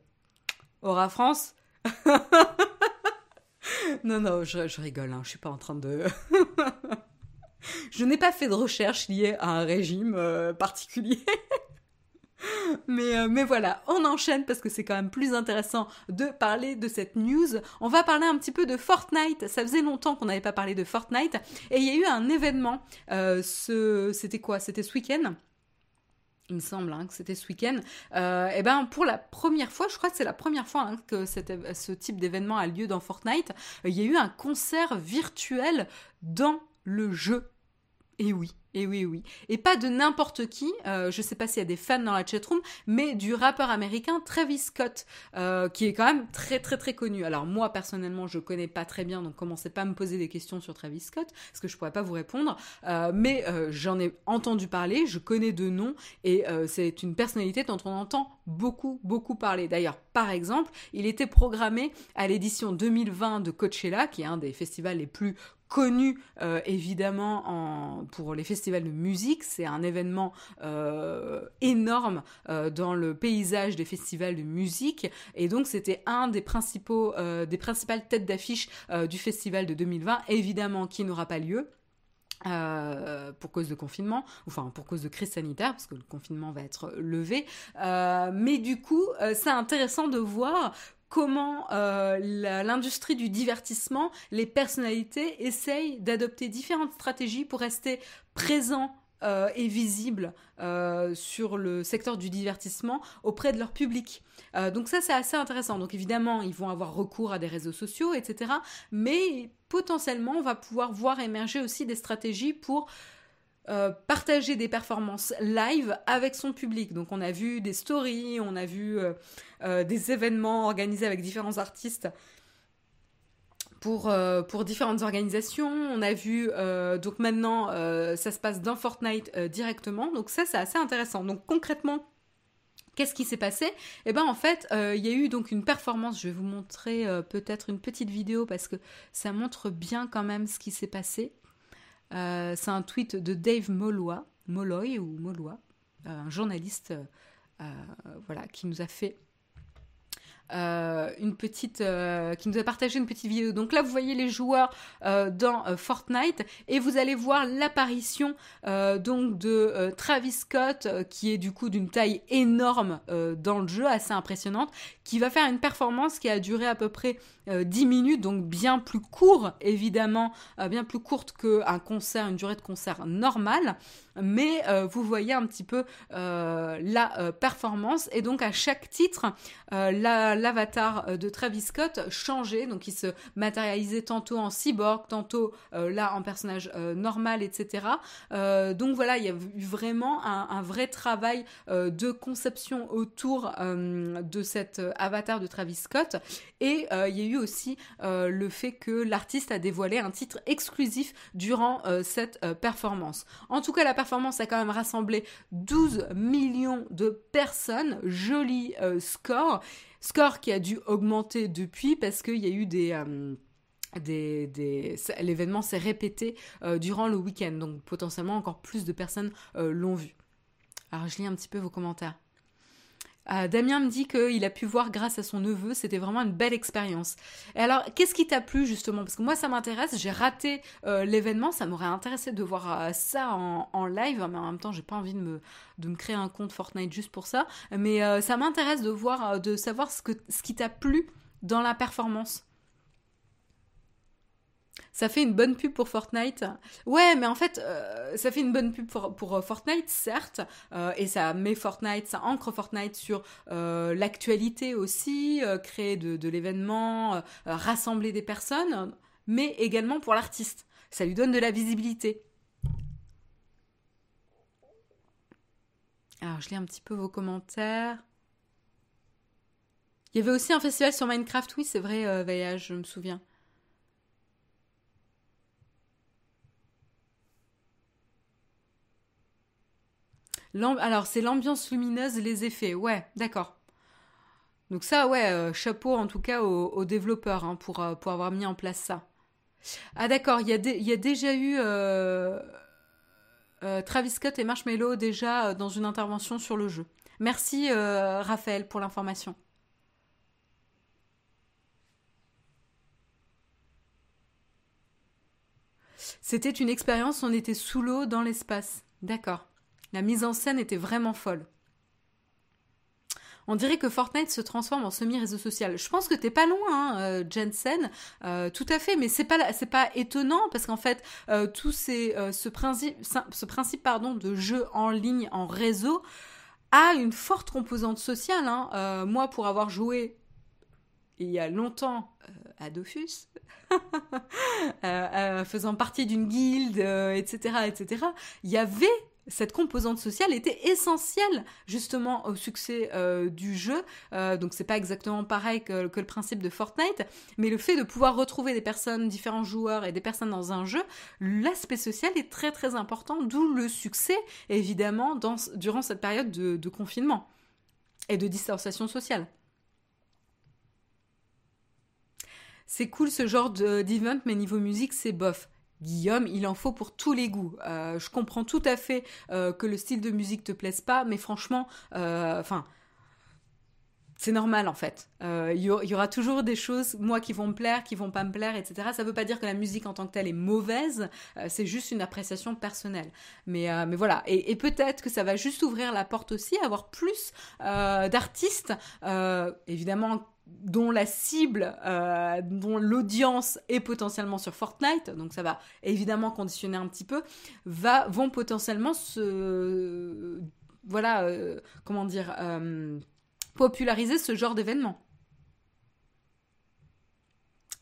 A: Aura France, non, non, je, rigole, hein, je suis pas en train de... je n'ai pas fait de recherche liée à un régime euh, particulier. Mais, euh, mais voilà, on enchaîne parce que c'est quand même plus intéressant de parler de cette news. On va parler un petit peu de Fortnite. Ça faisait longtemps qu'on n'avait pas parlé de Fortnite. Et il y a eu un événement. Euh, ce... C'était quoi? C'était ce week-end? Il me semble hein, que c'était ce week-end, euh, et ben pour la première fois, je crois que c'est la première fois hein, que ce type d'événement a lieu dans Fortnite, euh, il y a eu un concert virtuel dans le jeu. Et oui, et oui, oui. Et pas de n'importe qui, euh, je sais pas s'il y a des fans dans la chatroom, mais du rappeur américain Travis Scott, euh, qui est quand même très très très connu. Alors moi personnellement je connais pas très bien, donc commencez pas à me poser des questions sur Travis Scott, parce que je pourrais pas vous répondre, euh, mais j'en ai entendu parler, je connais de noms, et c'est une personnalité dont on entend beaucoup beaucoup parler. D'ailleurs, par exemple, il était programmé à l'édition 2020 de Coachella, qui est un des festivals les plus connu euh, évidemment en, pour les festivals de musique. C'est un événement euh, énorme euh, dans le paysage des festivals de musique. Et donc c'était un des principaux, des principales têtes d'affiche du festival de 2020, évidemment qui n'aura pas lieu. pour cause de confinement, enfin pour cause de crise sanitaire, parce que le confinement va être levé. mais du coup, c'est intéressant de voir comment euh, l'industrie du divertissement, les personnalités essayent d'adopter différentes stratégies pour rester présents euh, et visibles euh, sur le secteur du divertissement auprès de leur public. donc ça c'est assez intéressant. Donc évidemment ils vont avoir recours à des réseaux sociaux, etc. Mais potentiellement on va pouvoir voir émerger aussi des stratégies pour partager des performances live avec son public. Donc on a vu des stories, on a vu des événements organisés avec différents artistes pour, euh, pour différentes organisations. On a vu, euh, donc maintenant, euh, ça se passe dans Fortnite directement. Donc ça, c'est assez intéressant. Donc concrètement, Qu'est-ce qui s'est passé? Eh ben en fait, il y a eu donc une performance. Je vais vous montrer peut-être une petite vidéo parce que ça montre bien quand même ce qui s'est passé. C'est un tweet de Dave Molloy, Molloy ou Molloy, un journaliste, voilà, qui nous a fait euh, une petite, euh, partagé une petite vidéo. Donc là, vous voyez les joueurs euh, dans Fortnite et vous allez voir l'apparition donc de Travis Scott, qui est du coup d'une taille énorme dans le jeu, assez impressionnante, qui va faire une performance qui a duré à peu près 10 minutes, donc bien plus court, évidemment, bien plus courte qu'un concert, une durée de concert normale. Mais euh, vous voyez un petit peu euh, la euh, performance. Et donc à chaque titre l'avatar de Travis Scott changeait. Donc il se matérialisait tantôt en cyborg tantôt là en personnage normal etc donc voilà il y a eu vraiment un, vrai travail de conception autour de cet avatar de Travis Scott. Et il y a eu aussi le fait que l'artiste a dévoilé un titre exclusif durant cette performance en tout cas la performance a quand même rassemblé 12 millions de personnes. Joli euh, score. Score qui a dû augmenter depuis parce qu'il y a eu des... Euh, des, l'événement s'est répété euh, durant le week-end, donc potentiellement encore plus de personnes l'ont vu. Alors je lis un petit peu vos commentaires. Euh, Damien me dit qu'il a pu voir grâce à son neveu, c'était vraiment une belle expérience. Et alors, qu'est-ce qui t'a plu justement? Parce que moi, ça m'intéresse, j'ai raté euh, l'événement, ça m'aurait intéressé de voir euh, ça en, live, mais en même temps, j'ai pas envie de me, de me créer un compte Fortnite juste pour ça. Mais ça m'intéresse de voir, de savoir ce, que, ce qui t'a plu dans la performance. Ça fait une bonne pub pour Fortnite. Ouais, mais en fait, euh, ça fait une bonne pub pour, euh, Fortnite, certes, euh, et ça met Fortnite, ça ancre Fortnite sur l'actualité aussi, créer de, l'événement, rassembler des personnes, mais également pour l'artiste. Ça lui donne de la visibilité. Alors, je lis un petit peu vos commentaires. Il y avait aussi un festival sur Minecraft, oui, c'est vrai, Voyage, je me souviens. Alors, c'est l'ambiance lumineuse, les effets. Ouais, d'accord. Donc ça, ouais, euh, chapeau en tout cas aux, développeurs hein, pour, euh, pour avoir mis en place ça. Ah d'accord, il y, y, a déjà eu euh, Travis Scott et Marshmello déjà dans une intervention sur le jeu. Merci Raphaël pour l'information. C'était une expérience, on était sous l'eau dans l'espace. D'accord. La mise en scène était vraiment folle. On dirait que Fortnite se transforme en semi-réseau social. Je pense que t'es pas loin, hein, euh, Jensen. Euh, tout à fait, mais c'est pas pas étonnant parce qu'en fait, euh, tout ces, ce principe, ce principe pardon de jeu en ligne, en réseau, a une forte composante sociale. Hein. moi, pour avoir joué il y a longtemps à Dofus, faisant partie d'une guilde, etc., etc., il y avait cette composante sociale était essentielle justement au succès euh, du jeu. Euh, donc c'est pas exactement pareil que, le principe de Fortnite, mais le fait de pouvoir retrouver des personnes, différents joueurs et des personnes dans un jeu, l'aspect social est très très important, d'où le succès évidemment dans, durant cette période de, de confinement et de distanciation sociale. C'est cool ce genre d'event, mais niveau musique, c'est bof. Guillaume, il en faut pour tous les goûts. Euh, je comprends tout à fait euh, que le style de musique te plaise pas, mais franchement, euh, enfin, c'est normal en fait. Il y, aura toujours des choses, moi, qui vont me plaire, qui vont pas me plaire, etc. Ça veut pas dire que la musique en tant que telle est mauvaise, c'est juste une appréciation personnelle. Mais, mais voilà, et, et peut-être que ça va juste ouvrir la porte aussi à avoir plus d'artistes, évidemment dont la cible, euh, dont l'audience est potentiellement sur Fortnite, donc ça va évidemment conditionner un petit peu, va, vont potentiellement se, voilà, euh, comment dire, euh, populariser ce genre d'événement.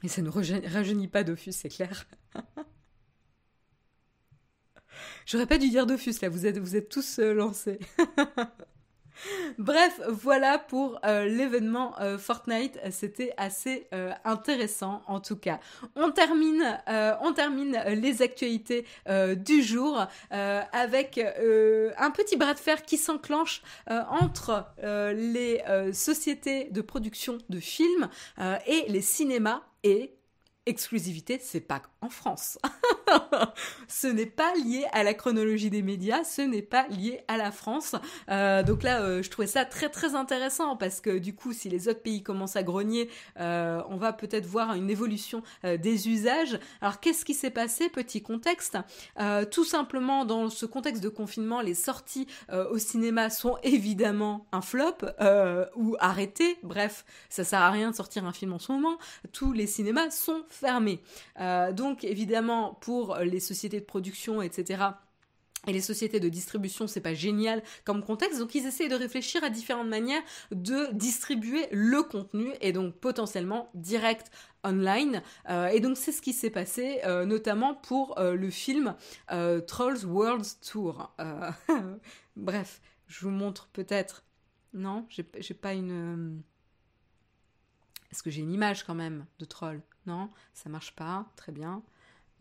A: Et ça ne rajeunit pas Dofus, c'est clair. J'aurais pas dû dire Dofus là, vous êtes, vous êtes tous lancés. Bref, voilà pour euh, l'événement euh, Fortnite. C'était assez euh, intéressant en tout cas. On termine, on termine les actualités du jour avec un petit bras de fer qui s'enclenche entre les sociétés de production de films et les cinémas et exclusivité, c'est pas en France. ce n'est pas lié à la chronologie des médias, ce n'est pas lié à la France. Euh, donc là, euh, je trouvais ça très très intéressant parce que du coup, si les autres pays commencent à grogner, euh, on va peut-être voir une évolution des usages. Alors qu'est-ce qui s'est passé? Petit contexte. tout simplement, dans ce contexte de confinement, les sorties au cinéma sont évidemment un flop ou arrêtées. Bref, ça sert à rien de sortir un film en ce moment. Tous les cinémas sont fermés. donc évidemment, pour les sociétés de production, etc., et les sociétés de distribution, c'est pas génial comme contexte. Donc ils essayent de réfléchir à différentes manières de distribuer le contenu et donc potentiellement direct online. Euh, et donc c'est ce qui s'est passé euh, notamment pour euh, le film Trolls World Tour. Bref, je vous montre peut-être. Non, j'ai pas une. Est-ce que j'ai une image quand même de troll? Non, ça marche pas. Très bien.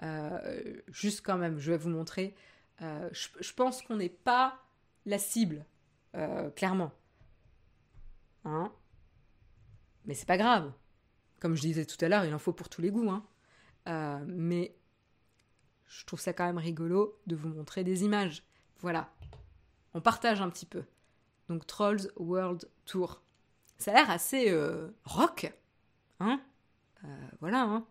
A: Euh, juste quand même, je vais vous montrer. Euh, je, pense qu'on n'est pas la cible, euh, clairement. Hein? Mais c'est pas grave. Comme je disais tout à l'heure, il en faut pour tous les goûts. Hein. mais je trouve ça quand même rigolo de vous montrer des images. Voilà. On partage un petit peu. Donc Trolls World Tour. Ça a l'air assez rock. Hein Voilà, hein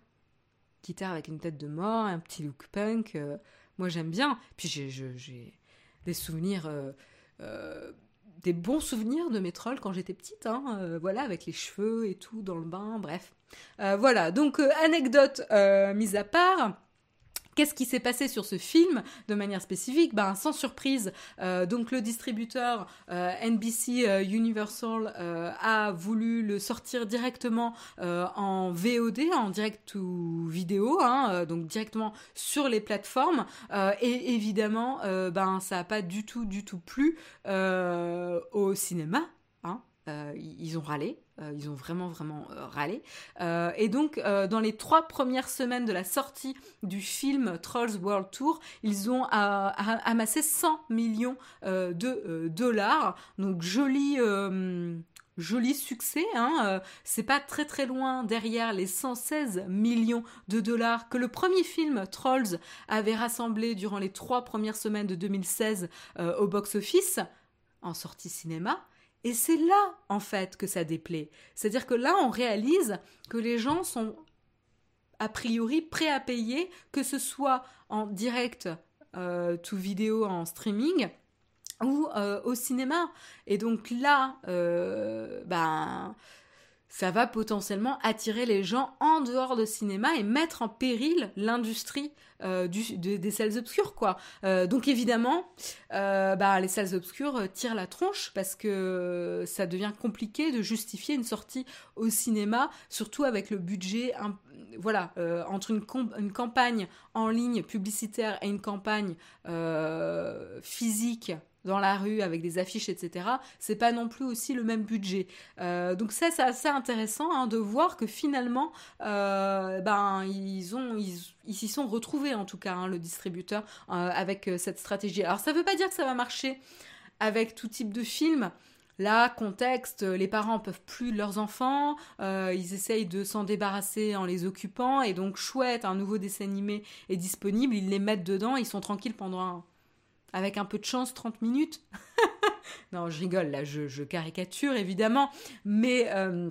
A: guitare avec une tête de mort, un petit look punk. Euh, moi, j'aime bien. Puis j'ai des souvenirs, euh, euh, des bons souvenirs de mes trolls quand j'étais petite. Hein, voilà, avec les cheveux et tout dans le bain. Bref. voilà. Donc anecdote mise à part. Qu'est-ce qui s'est passé sur ce film de manière spécifique ben, Sans surprise, euh, donc le distributeur euh, NBC euh, Universal a voulu le sortir directement en VOD, en direct ou vidéo, hein, donc directement sur les plateformes. et évidemment, ben, ça n'a pas du tout, du tout plu au cinéma. Hein. ils ont râlé, euh, ils ont vraiment, vraiment euh, râlé. Euh, et donc, dans les trois premières semaines de la sortie du film Trolls World Tour, ils ont amassé 100 millions de dollars. Donc, joli joli succès. Hein, c'est pas très très loin derrière les 116 millions de dollars que le premier film Trolls avait rassemblé durant les trois premières semaines de 2016 au box-office en sortie cinéma. Et c'est là, en fait, que ça déplaît. C'est-à-dire que là, on réalise que les gens sont a priori prêts à payer, que ce soit en direct, euh, tout vidéo en streaming, ou euh, au cinéma. Et donc là, euh, ben, ça va potentiellement attirer les gens en dehors de cinéma et mettre en péril l'industrie euh, des salles obscures quoi. Euh, donc évidemment, euh, bah, les salles obscures tirent la tronche parce que ça devient compliqué de justifier une sortie au cinéma, surtout avec le budget, voilà, entre une, une, campagne en ligne publicitaire et une campagne physique dans la rue avec des affiches, etc. C'est pas non plus aussi le même budget. Euh, donc ça, c'est assez intéressant hein, de voir que finalement, euh, ben ils ont ils, s'y sont retrouvés en tout cas hein, le distributeur euh, avec cette stratégie. Alors ça veut pas dire que ça va marcher avec tout type de film. Là, contexte, les parents peuvent plus de leurs enfants, ils essayent de s'en débarrasser en les occupant, et donc chouette, un nouveau dessin animé est disponible, ils les mettent dedans, ils sont tranquilles pendant un, avec un peu de chance 30 minutes. non, je rigole, là, je, caricature évidemment, mais... Euh,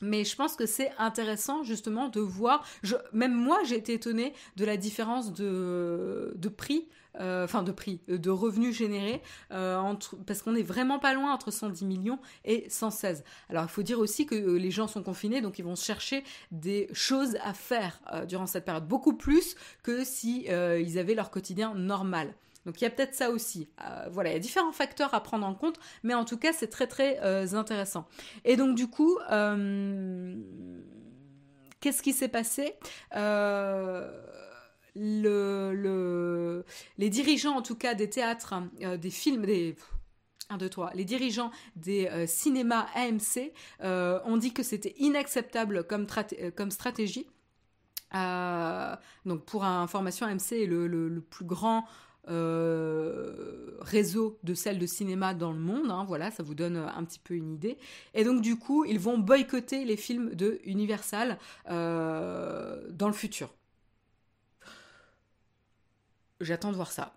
A: mais je pense que c'est intéressant justement de voir, même moi j'ai été étonnée de la différence de, de prix, euh, enfin de prix, de revenus générés, euh, entre, parce qu'on est vraiment pas loin entre 110 millions et 116. Alors il faut dire aussi que les gens sont confinés, donc ils vont chercher des choses à faire durant cette période, beaucoup plus que si avaient leur quotidien normal. Donc il y a peut-être ça aussi. Euh, voilà, il y a différents facteurs à prendre en compte, mais en tout cas c'est très très euh, intéressant. Et donc du coup, euh, qu'est-ce qui s'est passé? Le, les dirigeants en tout cas des théâtres, des films, des 1, 2, 3. Les dirigeants des cinémas AMC ont dit que c'était inacceptable comme, comme stratégie. donc pour information, AMC est le, le plus grand euh, réseau de salles de cinéma dans le monde. Hein, voilà, ça vous donne un petit peu une idée. Et donc du coup, ils vont boycotter les films de Universal euh, dans le futur. J'attends de voir ça.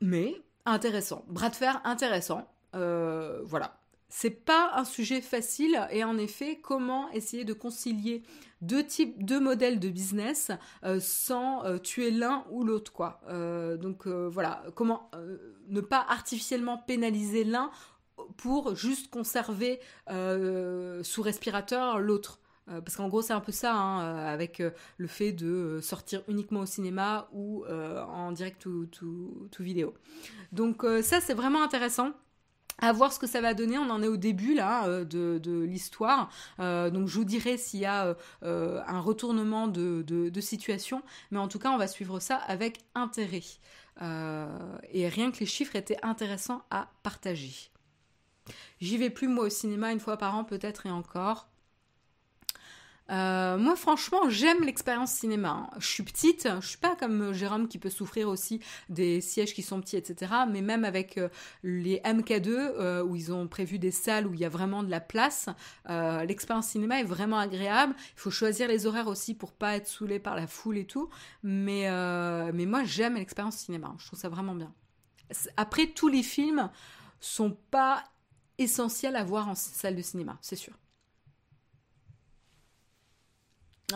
A: Mais intéressant. Bras de fer intéressant. Euh, voilà. C'est pas un sujet facile et en effet, comment essayer de concilier deux types, deux modèles de business euh, sans euh, tuer l'un ou l'autre quoi. Euh, donc voilà, comment ne pas artificiellement pénaliser l'un pour juste conserver sous respirateur l'autre. parce qu'en gros, c'est un peu ça, hein, avec le fait de sortir uniquement au cinéma ou en direct ou tout vidéo. Donc ça, c'est vraiment intéressant à voir ce que ça va donner. On en est au début là euh, de, l'histoire. Euh, donc je vous dirai s'il y a euh, un retournement de, situation. Mais en tout cas, on va suivre ça avec intérêt. et rien que les chiffres étaient intéressants à partager. J'y vais plus moi au cinéma une fois par an peut-être et encore. Euh, moi, franchement, j'aime l'expérience cinéma. Hein. Je suis petite, je suis pas comme Jérôme qui peut souffrir aussi des sièges qui sont petits, etc. Mais même avec euh, les MK2, euh, où ils ont prévu des salles où il y a vraiment de la place, l'expérience cinéma est vraiment agréable. Il faut choisir les horaires aussi pour pas être saoulé par la foule et tout. Mais, moi, j'aime l'expérience cinéma. Je trouve ça vraiment bien. Après, tous les films sont pas essentiels à voir en salle de cinéma, c'est sûr.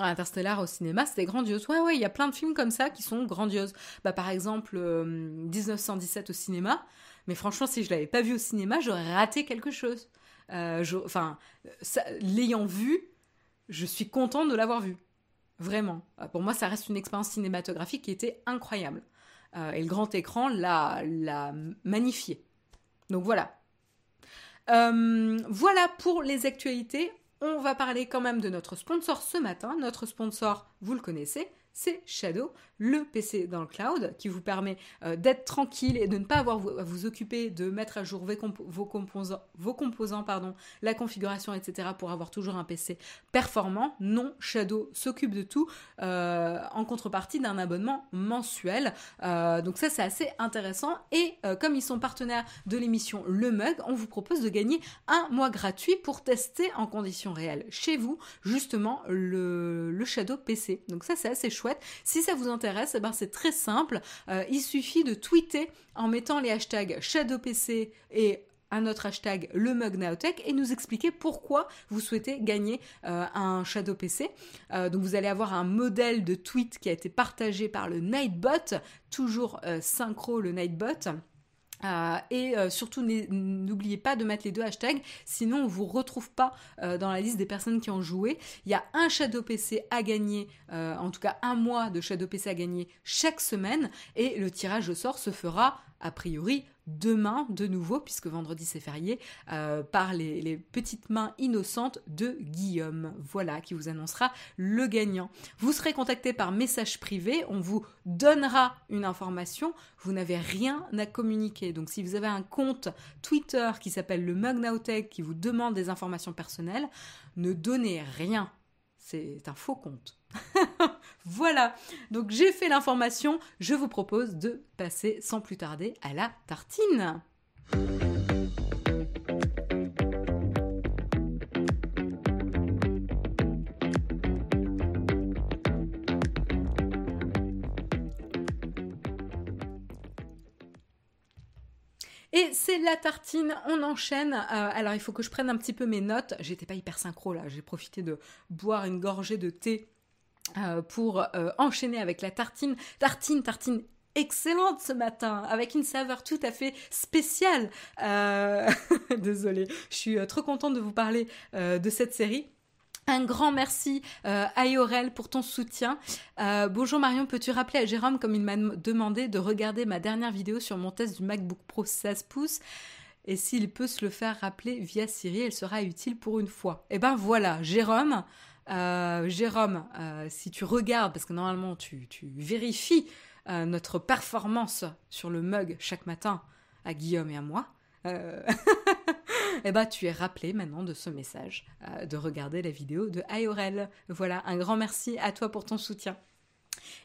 A: Interstellar au cinéma, c'était grandiose. Ouais, ouais, il y a plein de films comme ça qui sont grandioses. Bah, par exemple, 1917 euh, au cinéma. Mais franchement, si je l'avais pas vu au cinéma, j'aurais raté quelque chose. Euh, enfin, l'ayant vu, je suis contente de l'avoir vu. Vraiment. Euh, pour moi, ça reste une expérience cinématographique qui était incroyable. et le grand écran l'a magnifié. Donc voilà. voilà pour les actualités on va parler quand même de notre sponsor ce matin. Notre sponsor, vous le connaissez, c'est Shadow, le PC dans le cloud qui vous permet euh, d'être tranquille et de ne pas avoir à vous occuper de mettre à jour vos, composants, la configuration, etc. pour avoir toujours un PC performant. Non, Shadow s'occupe de tout euh, en contrepartie d'un abonnement mensuel. Euh, donc ça, c'est assez intéressant. Et comme ils sont partenaires de l'émission Le Mug, on vous propose de gagner un mois gratuit pour tester en conditions réelles chez vous, justement, le Shadow PC. Donc ça, c'est assez chouette. Si ça vous intéresse, eh ben c'est très simple. Euh, il suffit de tweeter en mettant les hashtags ShadowPC et un autre hashtag le mug et nous expliquer pourquoi vous souhaitez gagner euh, un Shadow PC. Euh, donc vous allez avoir un modèle de tweet qui a été partagé par le Nightbot, toujours synchro le Nightbot. Euh, et euh, surtout, n'oubliez pas de mettre les deux hashtags, sinon on vous retrouve pas euh, dans la liste des personnes qui ont joué. Il y a un Shadow PC à gagner, en tout cas un mois de Shadow PC à gagner chaque semaine, et le tirage au sort se fera a priori demain de nouveau, puisque vendredi c'est férié, euh, par les, petites mains innocentes de Guillaume. Voilà, qui vous annoncera le gagnant. Vous serez contacté par message privé, on vous donnera une information, vous n'avez rien à communiquer. Donc si vous avez un compte Twitter qui s'appelle le Mugnautech qui vous demande des informations personnelles, ne donnez rien. C'est un faux compte. voilà, donc j'ai fait l'information, je vous propose de passer sans plus tarder à la tartine. Et c'est la tartine, on enchaîne. Euh, alors il faut que je prenne un petit peu mes notes. J'étais pas hyper synchro là, j'ai profité de boire une gorgée de thé euh, pour euh, enchaîner avec la tartine. Tartine, tartine excellente ce matin, avec une saveur tout à fait spéciale. Désolée, je suis trop contente de vous parler de cette série. Un grand merci euh, à Yorel pour ton soutien. Euh, bonjour Marion, peux-tu rappeler à Jérôme, comme il m'a demandé, de regarder ma dernière vidéo sur mon test du MacBook Pro 16 pouces? Et s'il peut se le faire rappeler via Siri, elle sera utile pour une fois. Et eh ben voilà, Jérôme, Jérôme, si tu regardes, parce que normalement tu, vérifies notre performance sur le mug chaque matin à Guillaume et à moi, eh ben, tu es rappelé maintenant de ce message, de regarder la vidéo de Ayorel. Voilà, un grand merci à toi pour ton soutien.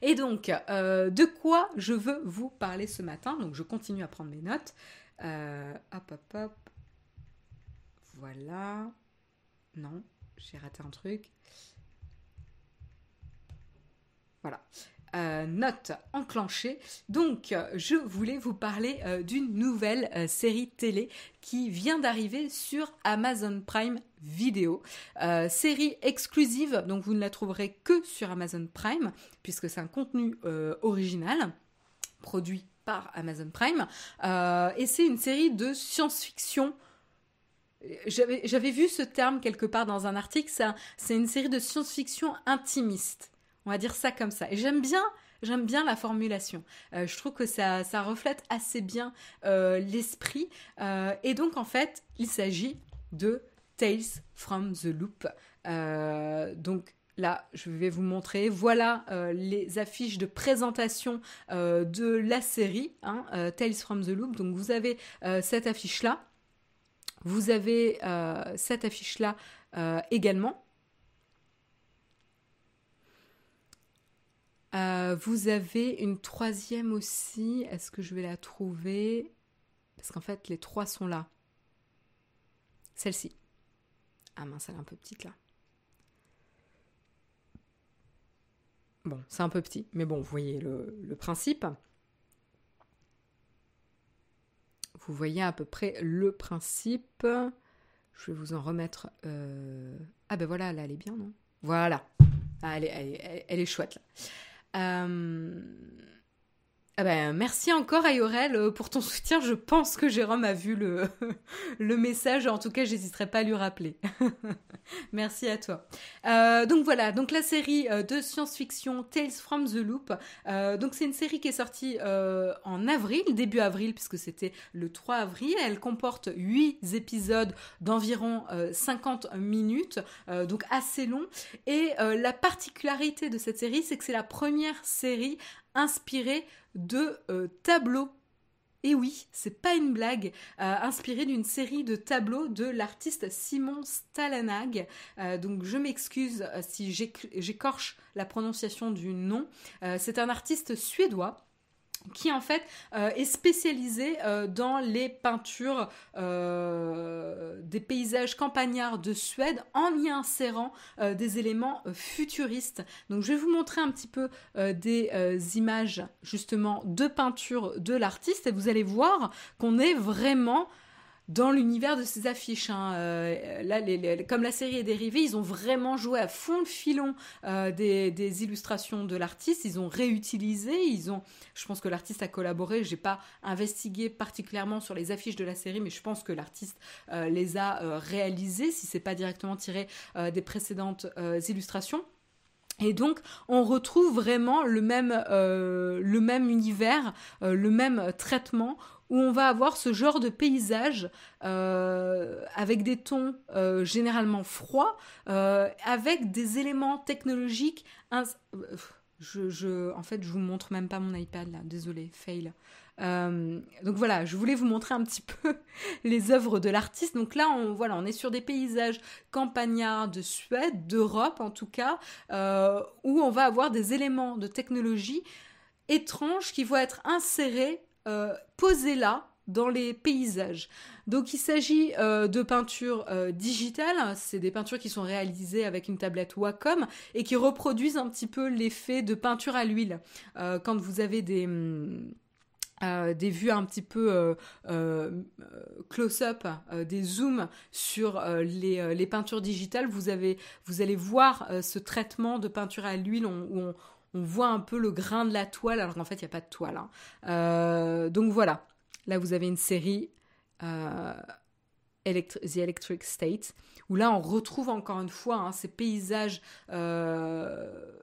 A: Et donc, de quoi je veux vous parler ce matin? Donc, je continue à prendre mes notes. hop, hop, hop. Voilà. Non, j'ai raté un truc. Voilà. Euh, note enclenchée. Donc, je voulais vous parler euh, d'une nouvelle euh, série télé qui vient d'arriver sur Amazon Prime Video. série exclusive, donc vous ne la trouverez que sur Amazon Prime, puisque c'est un contenu original produit par Amazon Prime. et c'est une série de science-fiction j'avais vu ce terme quelque part dans un article, c'est une série de science-fiction intimiste. On va dire ça comme ça. Et j'aime bien, j'aime bien la formulation. Euh, je trouve que ça, reflète assez bien euh, l'esprit. Euh, et donc, en fait, il s'agit de Tales from the Loop. donc, Là, je vais vous montrer. Voilà les affiches de présentation de la série, hein, Tales from the Loop. Donc, vous avez cette affiche-là. Vous avez cette affiche-là également. Euh, vous avez une troisième aussi. Est-ce que je vais la trouver? Parce qu'en fait, les trois sont là. Celle-ci. Ah mince, elle est un peu petite là. Bon, c'est un peu petit, mais bon, vous voyez le, principe. Vous voyez à peu près le principe. Je vais vous en remettre. Euh, ah ben voilà, là, elle est bien, non? Voilà. Ah, elle, est, chouette là. Euh, ah ben, merci encore Ayorel euh, pour ton soutien. Je pense que Jérôme a vu le, message. En tout cas, j'hésiterai pas à lui rappeler. merci à toi. Euh, donc voilà, donc la série de science-fiction Tales from the Loop. donc c'est une série qui est sortie en avril, début avril, puisque c'était le 3 avril. Elle comporte 8 épisodes d'environ 50 minutes, donc assez long. Et la particularité de cette série, c'est que c'est la première série inspirée de euh, tableaux. Et oui, c'est pas une blague, euh, inspiré d'une série de tableaux de l'artiste Simon Stalanag. Euh, donc je m'excuse si j'écorche la prononciation du nom. c'est un artiste suédois qui en fait euh, est spécialisé euh, dans les peintures euh, des paysages campagnards de Suède en y insérant des éléments futuristes. Donc je vais vous montrer un petit peu des images justement de peinture de l'artiste et vous allez voir qu'on est vraiment dans l'univers de ces affiches. Hein. Euh, là, comme la série est dérivée, ils ont vraiment joué à fond le filon euh, des, illustrations de l'artiste. Ils ont réutilisé. Ils ont, je pense que l'artiste a collaboré. J'ai pas investigué particulièrement sur les affiches de la série, mais je pense que l'artiste euh, les a réalisées, si c'est pas directement tiré des précédentes illustrations. Et donc, on retrouve vraiment le même, le même univers, le même traitement où on va avoir ce genre de paysage euh, avec des tons euh, généralement froids, euh, avec des éléments technologiques. Je, en fait, je vous montre même pas mon iPad là, désolé, fail. donc voilà, je voulais vous montrer un petit peu les œuvres de l'artiste. Donc là, on, voilà, on est sur des paysages campagnards de Suède, d'Europe en tout cas, où on va avoir des éléments de technologie étranges qui vont être insérés euh, posées là dans les paysages. Donc il s'agit euh, de peintures euh, digitales, c'est des peintures qui sont réalisées avec une tablette Wacom et qui reproduisent un petit peu l'effet de peinture à l'huile. quand vous avez des... des vues un petit peu close-up, des zooms sur les, les, peintures digitales, vous, avez, vous allez voir ce traitement de peinture à l'huile où on voit un peu le grain de la toile, alors qu'en fait, il n'y a pas de toile. Hein. Euh, donc voilà, là, vous avez une série, euh, The Electric State, où là, on retrouve encore une fois hein, ces paysages... Euh,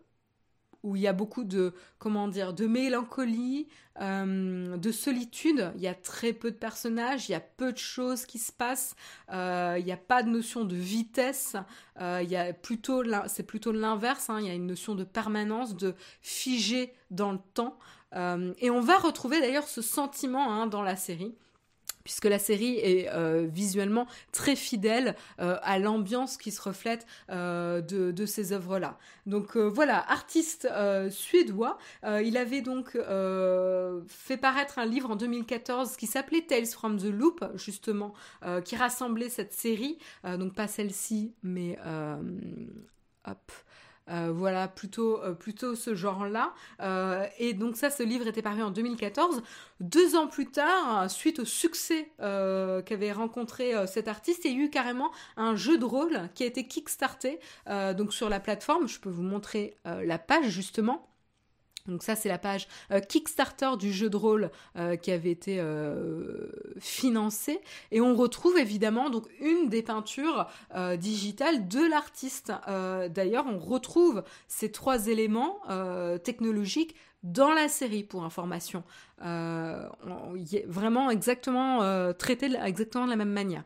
A: où il y a beaucoup de, comment dire, de mélancolie, euh, de solitude. Il y a très peu de personnages, il y a peu de choses qui se passent, euh, il n'y a pas de notion de vitesse. il y a plutôt, c'est plutôt l'inverse. Hein. il y a une notion de permanence, de figé dans le temps. et on va retrouver d'ailleurs ce sentiment hein, dans la série puisque la série est euh, visuellement très fidèle euh, à l'ambiance qui se reflète euh, de, ces œuvres-là. Donc voilà, artiste suédois, il avait donc fait paraître un livre en 2014 qui s'appelait Tales from the Loop, justement, qui rassemblait cette série, donc pas celle-ci, mais hop. Euh, voilà, plutôt, euh, plutôt ce genre-là. Euh, et donc ça, ce livre était paru en 2014. Deux ans plus tard, suite au succès qu'avait rencontré cet artiste, il y a eu carrément un jeu de rôle qui a été kickstarté donc sur la plateforme. Je peux vous montrer la page justement. Donc ça, c'est la page euh, Kickstarter du jeu de rôle euh, qui avait été euh, financé. Et on retrouve évidemment donc une des peintures digitales de l'artiste. D'ailleurs, on retrouve ces trois éléments technologiques dans la série pour information. vraiment exactement traité exactement de la même manière.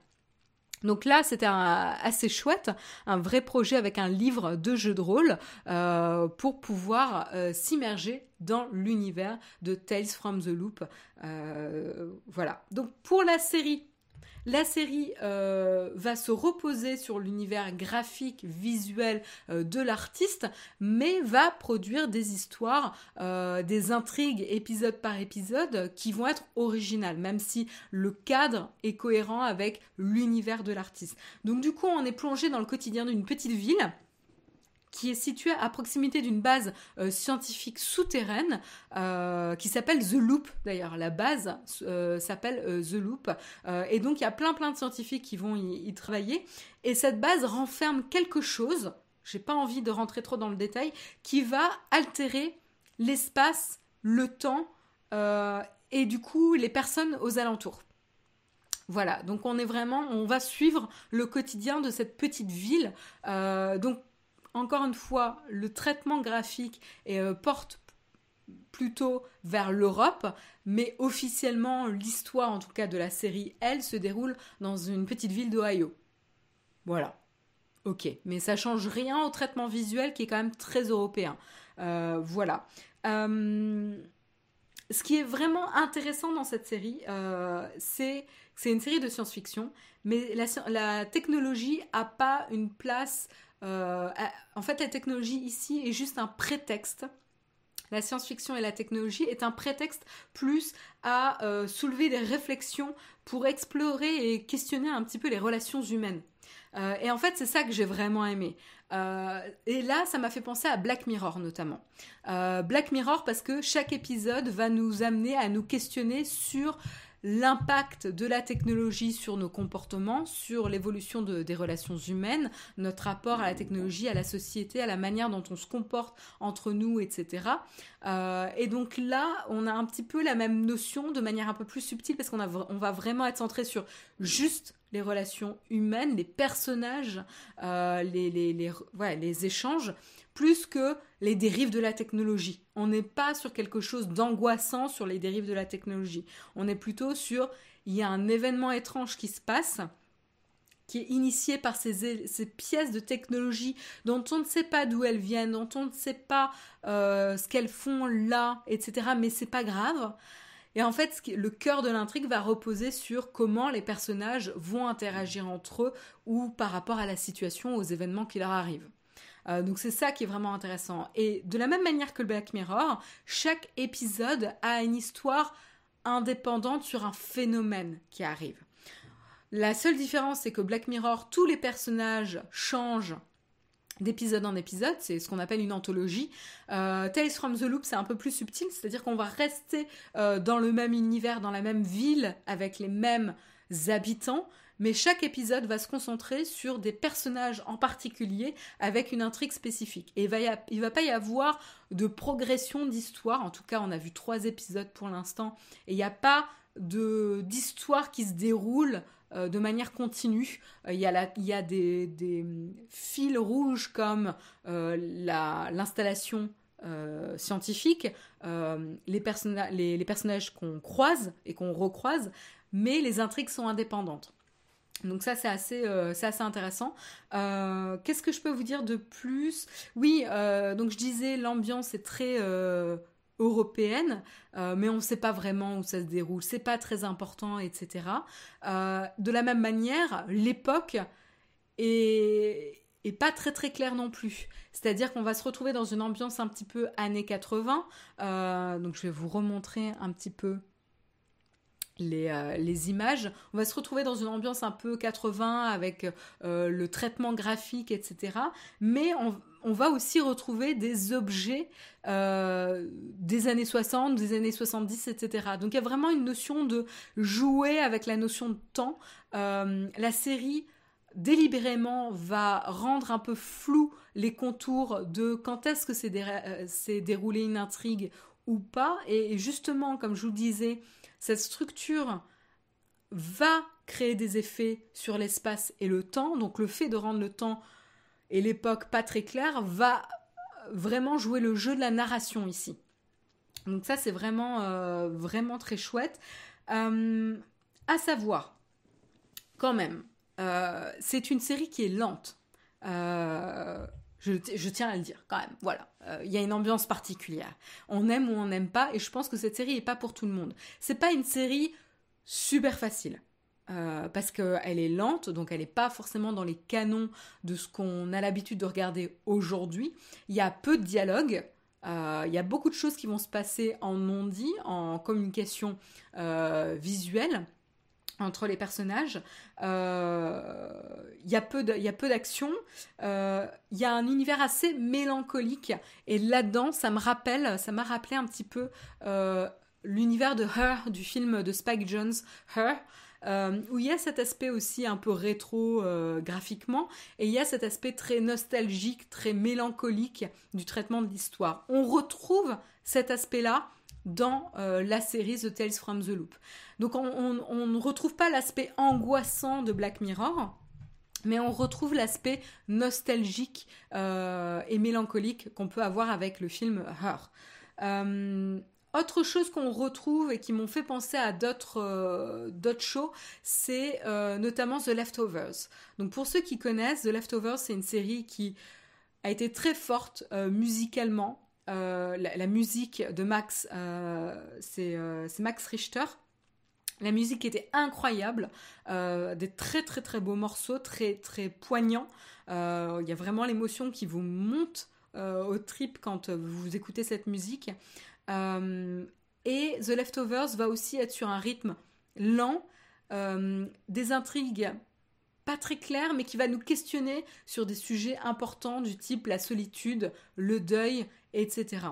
A: Donc là, c'était assez chouette, un vrai projet avec un livre de jeu de rôle euh, pour pouvoir euh, s'immerger dans l'univers de Tales from the Loop. Euh, voilà. Donc pour la série, la série euh, va se reposer sur l'univers graphique, visuel euh, de l'artiste, mais va produire des histoires, euh, des intrigues épisode par épisode qui vont être originales, même si le cadre est cohérent avec l'univers de l'artiste. Donc du coup, on est plongé dans le quotidien d'une petite ville qui est situé à proximité d'une base euh, scientifique souterraine euh, qui s'appelle The Loop. D'ailleurs, la base euh, s'appelle The Loop. et donc, il y a plein plein de scientifiques qui vont y, travailler. Et cette base renferme quelque chose, j'ai pas envie de rentrer trop dans le détail, qui va altérer l'espace, le temps et du coup les personnes aux alentours. Voilà, donc on est vraiment, on va suivre le quotidien de cette petite ville. donc encore une fois, le traitement graphique euh, porte plutôt vers l'Europe, mais officiellement, l'histoire, en tout cas de la série, elle, se déroule dans une petite ville d'Ohio. Voilà. Ok, mais ça change rien au traitement visuel qui est quand même très européen. Euh, voilà. Euh, ce qui est vraiment intéressant dans cette série, c'est c'est une série de science-fiction, mais la technologie n'a pas une place euh, en fait, la technologie ici est juste un prétexte. La science-fiction et la technologie est un prétexte plus à euh, soulever des réflexions pour explorer et questionner un petit peu les relations humaines. Euh, et en fait, c'est ça que j'ai vraiment aimé. et là, ça m'a fait penser à Black Mirror notamment. Black Mirror parce que chaque épisode va nous amener à nous questionner sur l'impact de la technologie sur nos comportements, sur l'évolution des relations humaines, notre rapport à la technologie, à la société, à la manière dont on se comporte entre nous, etc. Euh, et donc là, on a un petit peu la même notion de manière un peu plus subtile parce qu'on on va vraiment être centré sur juste les relations humaines, les personnages, euh, les, les, les échanges plus que les dérives de la technologie. On n'est pas sur quelque chose d'angoissant sur les dérives de la technologie. On est plutôt sur il y a un événement étrange qui se passe qui est initié par ces, ces, pièces de technologie dont on ne sait pas d'où elles viennent, dont on ne sait pas euh, ce qu'elles font là, etc. Mais c'est pas grave. Et en fait, le cœur de l'intrigue va reposer sur comment les personnages vont interagir entre eux ou par rapport à la situation, aux événements qui leur arrivent. Euh, donc c'est ça qui est vraiment intéressant. Et de la même manière que Black Mirror, chaque épisode a une histoire indépendante sur un phénomène qui arrive. La seule différence, c'est que Black Mirror, tous les personnages changent d'épisode en épisode, c'est ce qu'on appelle une anthologie. Euh, Tales from the Loop, c'est un peu plus subtil, c'est-à-dire qu'on va rester euh, dans le même univers, dans la même ville, avec les mêmes habitants, mais chaque épisode va se concentrer sur des personnages en particulier avec une intrigue spécifique. Et il va, va pas y avoir de progression d'histoire, en tout cas on a vu trois épisodes pour l'instant, et il n'y a pas d'histoire qui se déroule euh, de manière continue. Euh, il y a, des, des, fils rouges comme euh, l'installation scientifique, les, personnages qu'on croise et qu'on recroise, mais les intrigues sont indépendantes. Donc ça c'est assez intéressant. Qu'est-ce que je peux vous dire de plus? Oui, donc je disais l'ambiance est très européenne, euh, mais on ne sait pas vraiment où ça se déroule, c'est pas très important, etc. Euh, de la même manière, l'époque est, pas très très claire non plus. C'est-à-dire qu'on va se retrouver dans une ambiance un petit peu années 80. Euh, donc je vais vous remontrer un petit peu les, images. On va se retrouver dans une ambiance un peu 80 avec le traitement graphique, etc. Mais on, on va aussi retrouver des objets euh, des années 60, des années 70, etc. Donc il y a vraiment une notion de jouer avec la notion de temps. Euh, la série délibérément va rendre un peu flou les contours de quand est-ce que c'est euh, déroulé une intrigue ou pas. Et justement, comme je vous disais, cette structure va créer des effets sur l'espace et le temps. Donc le fait de rendre le temps et l'époque pas très claire va vraiment jouer le jeu de la narration ici. Donc ça c'est vraiment euh, vraiment très chouette. Euh, à savoir, quand même, euh, c'est une série qui est lente. Je, tiens à le dire quand même. Voilà, il y a une ambiance particulière. On aime ou on n'aime pas, et je pense que cette série n'est pas pour tout le monde. C'est pas une série super facile. Euh, parce qu'elle est lente, donc elle n'est pas forcément dans les canons de ce qu'on a l'habitude de regarder aujourd'hui. Il y a peu de dialogue, euh, il y a beaucoup de choses qui vont se passer en non-dit, en communication euh, visuelle entre les personnages. il y a peu d'action. il y a un univers assez mélancolique. Et là-dedans, ça me rappelle, ça m'a rappelé un petit peu l'univers de Her, du film de Spike Jones, Her. Euh, où il y a cet aspect aussi un peu rétro euh, graphiquement, et il y a cet aspect très nostalgique, très mélancolique du traitement de l'histoire. On retrouve cet aspect-là dans euh, la série The Tales from the Loop. Donc on ne retrouve pas l'aspect angoissant de Black Mirror, mais on retrouve l'aspect nostalgique et mélancolique qu'on peut avoir avec le film Her. Autre chose qu'on retrouve et qui m'ont fait penser à d'autres euh, shows, c'est euh, notamment The Leftovers. Donc pour ceux qui connaissent, The Leftovers, c'est une série qui a été très forte euh, musicalement. La, musique de Max, c'est Max Richter. La musique était incroyable, des très très très beaux morceaux, très très poignants. Il y a vraiment l'émotion qui vous monte au trip quand vous écoutez cette musique. Euh, et The Leftovers va aussi être sur un rythme lent, euh, des intrigues pas très claires, mais qui va nous questionner sur des sujets importants du type la solitude, le deuil, etc.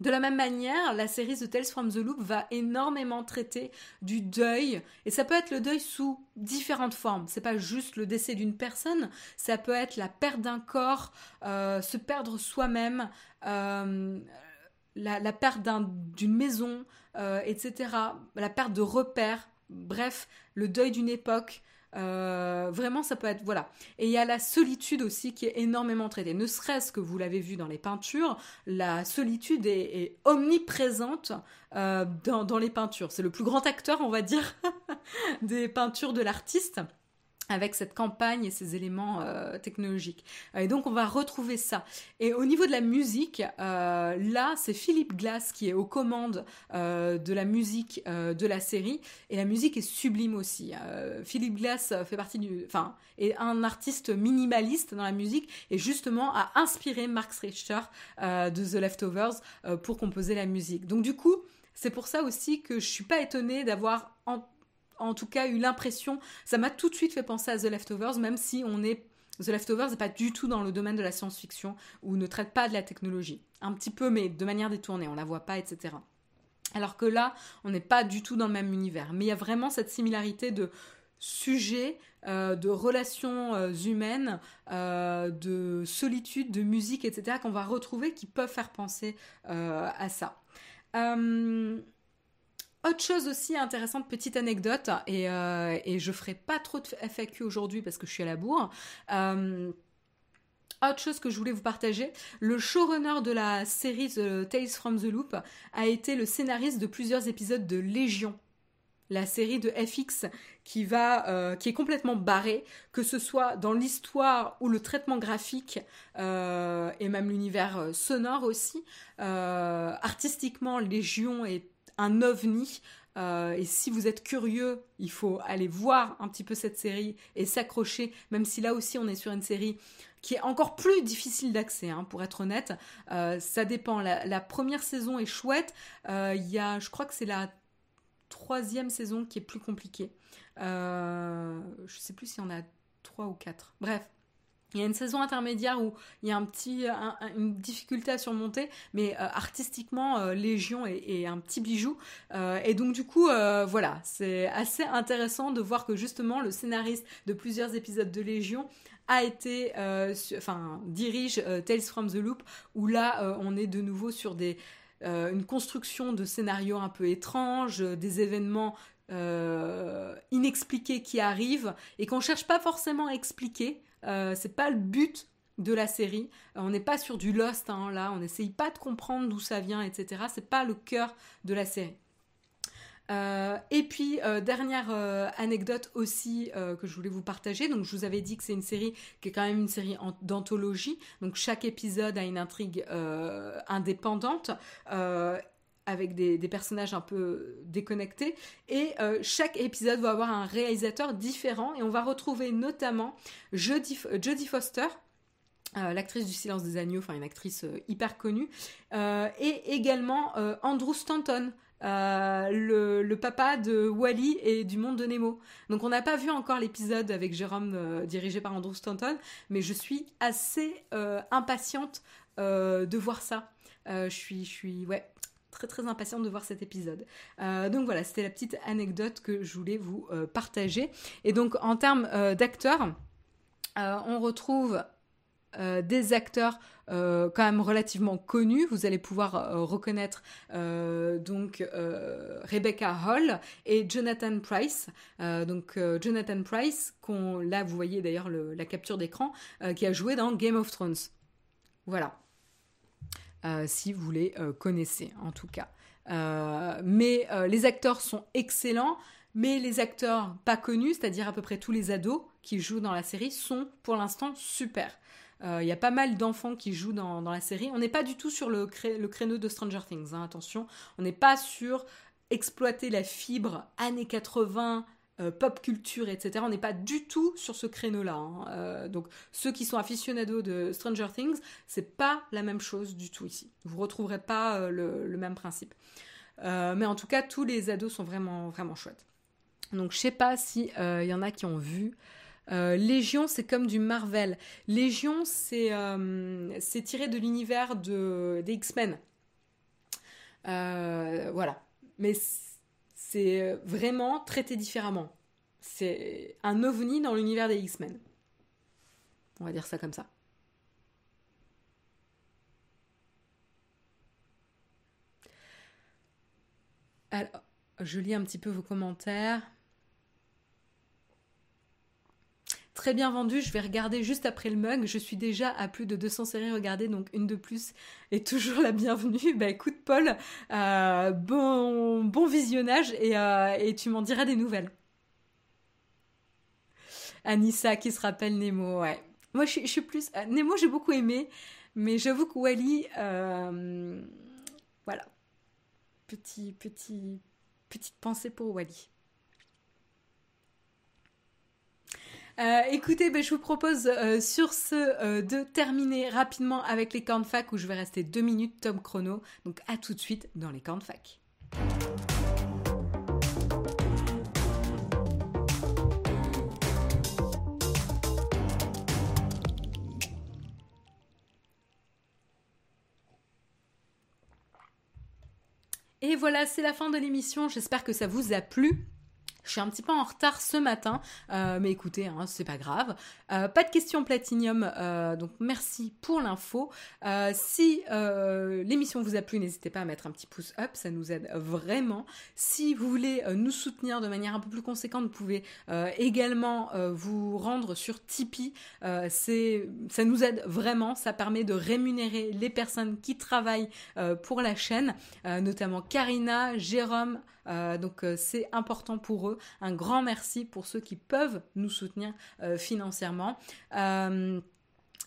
A: De la même manière, la série The Tales from the Loop va énormément traiter du deuil, et ça peut être le deuil sous différentes formes. C'est pas juste le décès d'une personne, ça peut être la perte d'un corps, euh, se perdre soi-même, la, perte d'une maison, euh, etc., la perte de repères, bref, le deuil d'une époque. Euh, vraiment, ça peut être voilà. Et il y a la solitude aussi qui est énormément traitée. Ne serait-ce que vous l'avez vu dans les peintures, la solitude est, omniprésente euh, dans, dans, les peintures. C'est le plus grand acteur, on va dire, des peintures de l'artiste avec cette campagne et ces éléments euh, technologiques. Euh, et donc on va retrouver ça. Et au niveau de la musique, euh, là c'est Philippe Glass qui est aux commandes de la musique de la série et la musique est sublime aussi. Philippe Glass fait partie du, enfin est un artiste minimaliste dans la musique et justement a inspiré Mark Richter de The Leftovers pour composer la musique. Donc du coup c'est pour ça aussi que je suis pas étonnée d'avoir tout cas eu l'impression, ça m'a tout de suite fait penser à The Leftovers, même si on est The Leftovers n'est pas du tout dans le domaine de la science-fiction ou ne traite pas de la technologie. Un petit peu, mais de manière détournée, on la voit pas, etc. Alors que là, on n'est pas du tout dans le même univers. Mais il y a vraiment cette similarité de sujets, euh, de relations euh, humaines, euh, de solitude, de musique, etc. qu'on va retrouver qui peuvent faire penser à ça. Autre chose aussi intéressante, petite anecdote, et, euh, je ferai pas trop de FAQ aujourd'hui parce que je suis à la bourre. Euh, autre chose que je voulais vous partager, le showrunner de la série The Tales from the Loop a été le scénariste de plusieurs épisodes de Légion, la série de FX qui va, euh, qui est complètement barrée, que ce soit dans l'histoire ou le traitement graphique et même l'univers sonore aussi. artistiquement, Légion est un ovni. et si vous êtes curieux, il faut aller voir un petit peu cette série et s'accrocher, même si là aussi on est sur une série qui est encore plus difficile d'accès, hein, pour être honnête. Euh, ça dépend. La, première saison est chouette. Euh, il y a, je crois que c'est la troisième saison qui est plus compliquée. Euh, je sais plus s'il y en a trois ou quatre. Bref, il y a une saison intermédiaire où il y a un petit, une difficulté à surmonter, mais artistiquement, Légion est, un petit bijou. et donc du coup, voilà, c'est assez intéressant de voir que justement le scénariste de plusieurs épisodes de Légion a été, euh, enfin, dirige euh, Tales from the Loop, où là, euh, on est de nouveau sur une construction de scénarios un peu étranges, des événements inexpliqués qui arrivent et qu'on cherche pas forcément à expliquer. C'est pas le but de la série. on n'est pas sur du Lost hein, là, on n'essaye pas de comprendre d'où ça vient, etc. C'est pas le cœur de la série. Euh, et puis, euh, dernière euh, anecdote aussi que je voulais vous partager. Donc, je vous avais dit que c'est une série qui est quand même une série d'anthologie. Donc, chaque épisode a une intrigue indépendante. Avec des, personnages un peu déconnectés. Et chaque épisode va avoir un réalisateur différent. Et on va retrouver notamment Jodie, Jodie Foster, l'actrice du Silence des Agneaux, enfin une actrice hyper connue, et également Andrew Stanton, euh, le, papa de Wally et du monde de Nemo. Donc on n'a pas vu encore l'épisode avec Jérôme euh, dirigé par Andrew Stanton, mais je suis assez euh, impatiente de voir ça. je suis, je suis, ouais, très très impatiente de voir cet épisode. donc voilà, c'était la petite anecdote que je voulais vous partager. Et donc en termes d'acteurs, on retrouve des acteurs euh, quand même relativement connu. Vous allez pouvoir euh, reconnaître euh, donc Rebecca Hall et Jonathan Price. donc Jonathan Price, qu'on là vous voyez d'ailleurs la capture d'écran, qui a joué dans Game of Thrones. Voilà. Si vous les connaissez en tout cas. mais les acteurs sont excellents mais les acteurs pas connus, c'est-à-dire à peu près tous les ados qui jouent dans la série, sont pour l'instant super. Euh, il y a pas mal d'enfants qui jouent dans, la série. On n'est pas du tout sur le, créneau de Stranger Things, hein, attention. On n'est pas sur exploiter la fibre années 80, euh, pop culture, etc. On n'est pas du tout sur ce créneau-là. Hein. Euh, donc ceux qui sont aficionados de Stranger Things, c'est pas la même chose du tout ici. Vous retrouverez pas le, le, même principe. mais en tout cas, tous les ados sont vraiment vraiment chouettes. Donc je sais pas si y en a qui ont vu euh, Légion, c'est comme du Marvel. Légion, c'est euh, tiré de l'univers de, des X-Men. Euh, voilà. Mais c'est vraiment traité différemment. C'est un ovni dans l'univers des X-Men. On va dire ça comme ça. Alors, je lis un petit peu vos commentaires. Bien vendu. Je vais regarder juste après le mug. Je suis déjà à plus de 200 séries regardées, donc une de plus est toujours la bienvenue. Bah écoute Paul, euh, bon, bon visionnage euh, et, tu m'en diras des nouvelles. Anissa qui se rappelle Nemo, ouais. Moi je, suis plus... Euh, Nemo j'ai beaucoup aimé, mais j'avoue que Wally... voilà. Petit, petit, petite pensée pour Wally. Euh, écoutez, ben, je vous propose euh, sur ce euh, de terminer rapidement avec les camps de fac où je vais rester deux minutes top chrono. Donc à tout de suite dans les camps de fac. Et voilà, c'est la fin de l'émission. J'espère que ça vous a plu. Je suis un petit peu en retard ce matin, mais écoutez, hein, c'est pas grave. pas de questions platinium, donc merci pour l'info. si l'émission vous a plu, n'hésitez pas à mettre un petit pouce up, ça nous aide vraiment. Si vous voulez nous soutenir de manière un peu plus conséquente, vous pouvez également vous rendre sur Tipeee. c'est, ça nous aide vraiment, ça permet de rémunérer les personnes qui travaillent pour la chaîne, notamment Karina, Jérôme. Euh, donc euh, c'est important pour eux. Un grand merci pour ceux qui peuvent nous soutenir euh, financièrement.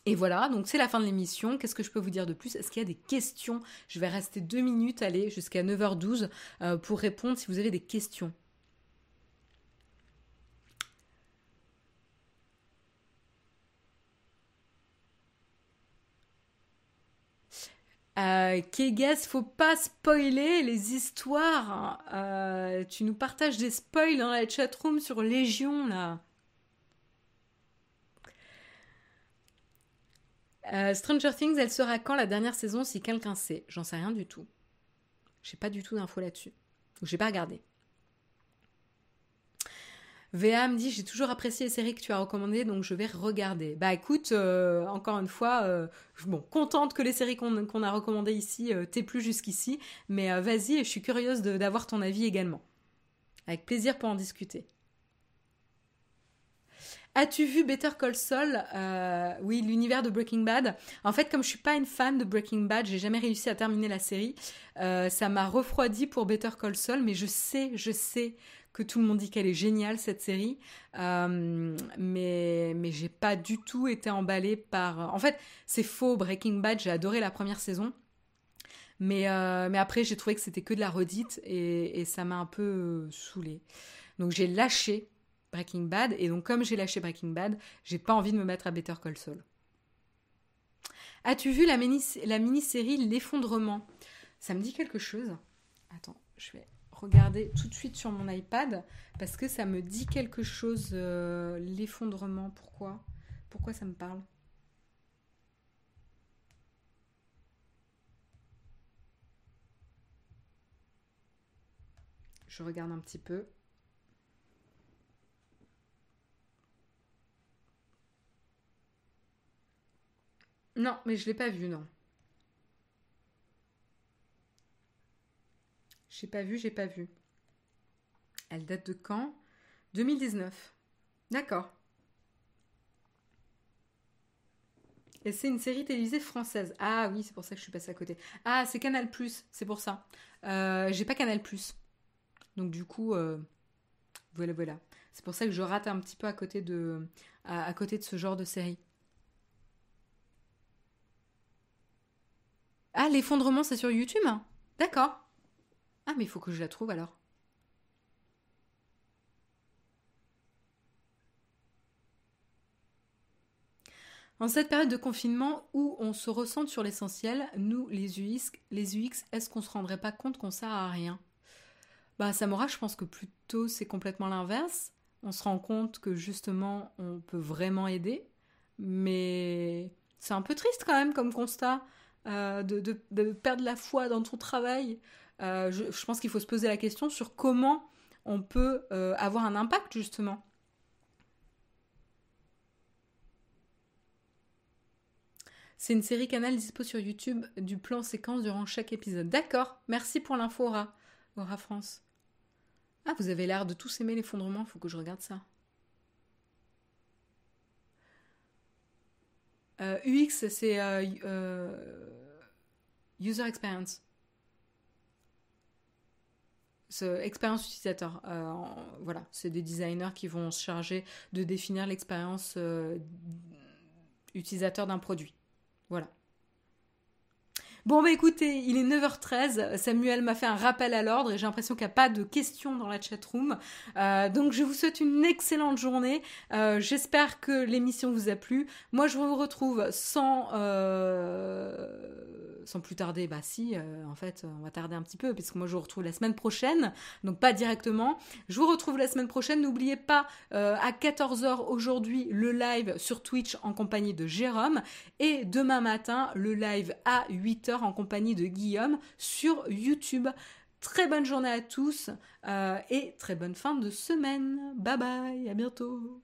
A: Et voilà, donc c'est la fin de l'émission. Qu'est-ce que je peux vous dire de plus? Est-ce qu'il y a des questions? Je vais rester deux minutes, allez, jusqu'à 9h12 pour répondre si vous avez des questions. Euh, Kegas, faut pas spoiler les histoires. Hein. Euh, tu nous partages des spoils dans la chatroom sur Légion, là. Euh, Stranger Things, elle sera quand la dernière saison si quelqu'un sait? J'en sais rien du tout. J'ai pas du tout d'infos là-dessus. J'ai pas regardé. VA me dit j'ai toujours apprécié les séries que tu as recommandées donc je vais regarder. Bah écoute, euh, encore une fois, euh, contente que les séries qu'on a recommandées ici euh, t'aient plu jusqu'ici, mais vas-y, je suis curieuse d'avoir ton avis également. Avec plaisir pour en discuter. As-tu vu Better Call Saul? Oui, l'univers de Breaking Bad. En fait, comme je suis pas une fan de Breaking Bad, j'ai jamais réussi à terminer la série. ça m'a refroidi pour Better Call Saul, mais je sais, je sais que tout le monde dit qu'elle est géniale cette série, euh, mais mais j'ai pas du tout été emballée par. En fait, c'est faux. Breaking Bad, j'ai adoré la première saison, mais euh, mais après j'ai trouvé que c'était que de la redite et, ça m'a un peu euh, saoulée. Donc j'ai lâché Breaking Bad et donc comme j'ai lâché Breaking Bad, j'ai pas envie de me mettre à Better Call Saul. As-tu vu la mini-série L'effondrement? Ça me dit quelque chose? Attends, je vais regarder tout de suite sur mon iPad parce que ça me dit quelque chose, euh, l'effondrement. Pourquoi? Pourquoi ça me parle? Je regarde un petit peu. Non, mais je l'ai pas vu, non. J'ai pas vu, j'ai pas vu. Elle date de quand? 2019. D'accord. Et c'est une série télévisée française. Ah oui, c'est pour ça que je suis passée à côté. Ah, c'est Canal c'est pour ça. Euh, j'ai pas Canal. Donc du coup, euh, voilà, voilà. C'est pour ça que je rate un petit peu à côté de, à côté de ce genre de série. Ah, l'effondrement, c'est sur YouTube? D'accord. Ah, mais il faut que je la trouve alors. En cette période de confinement où on se ressent sur l'essentiel, nous, les UX, les UX est-ce qu'on se rendrait pas compte qu'on sert à rien? Bah, Samora, je pense que plutôt c'est complètement l'inverse. On se rend compte que justement, on peut vraiment aider, mais c'est un peu triste quand même comme constat euh, de, perdre la foi dans ton travail, euh, je, pense qu'il faut se poser la question sur comment on peut euh, avoir un impact justement. C'est une série canal dispo sur YouTube du plan séquence durant chaque épisode. D'accord, merci pour l'info Aura. France. Ah, vous avez l'air de tous aimer l'effondrement, faut que je regarde ça. UX, euh, c'est User Experience expérience utilisateur. Euh, voilà, c'est des designers qui vont se charger de définir l'expérience euh, utilisateur d'un produit. Voilà. Bon, bah écoutez, il est 9h13. Samuel m'a fait un rappel à l'ordre et j'ai l'impression qu'il n'y a pas de questions dans la chatroom. Euh, donc, je vous souhaite une excellente journée. Euh, j'espère que l'émission vous a plu. Moi, je vous retrouve sans, euh, sans plus tarder. Bah, si, en fait, on va tarder un petit peu puisque moi, je vous retrouve la semaine prochaine. Donc, pas directement. Je vous retrouve la semaine prochaine. N'oubliez pas, à 14h aujourd'hui, le live sur Twitch en compagnie de Jérôme. Et demain matin, le live à 8h en compagnie de Guillaume sur YouTube. Très bonne journée à tous et très bonne fin de semaine. Bye bye, à bientôt.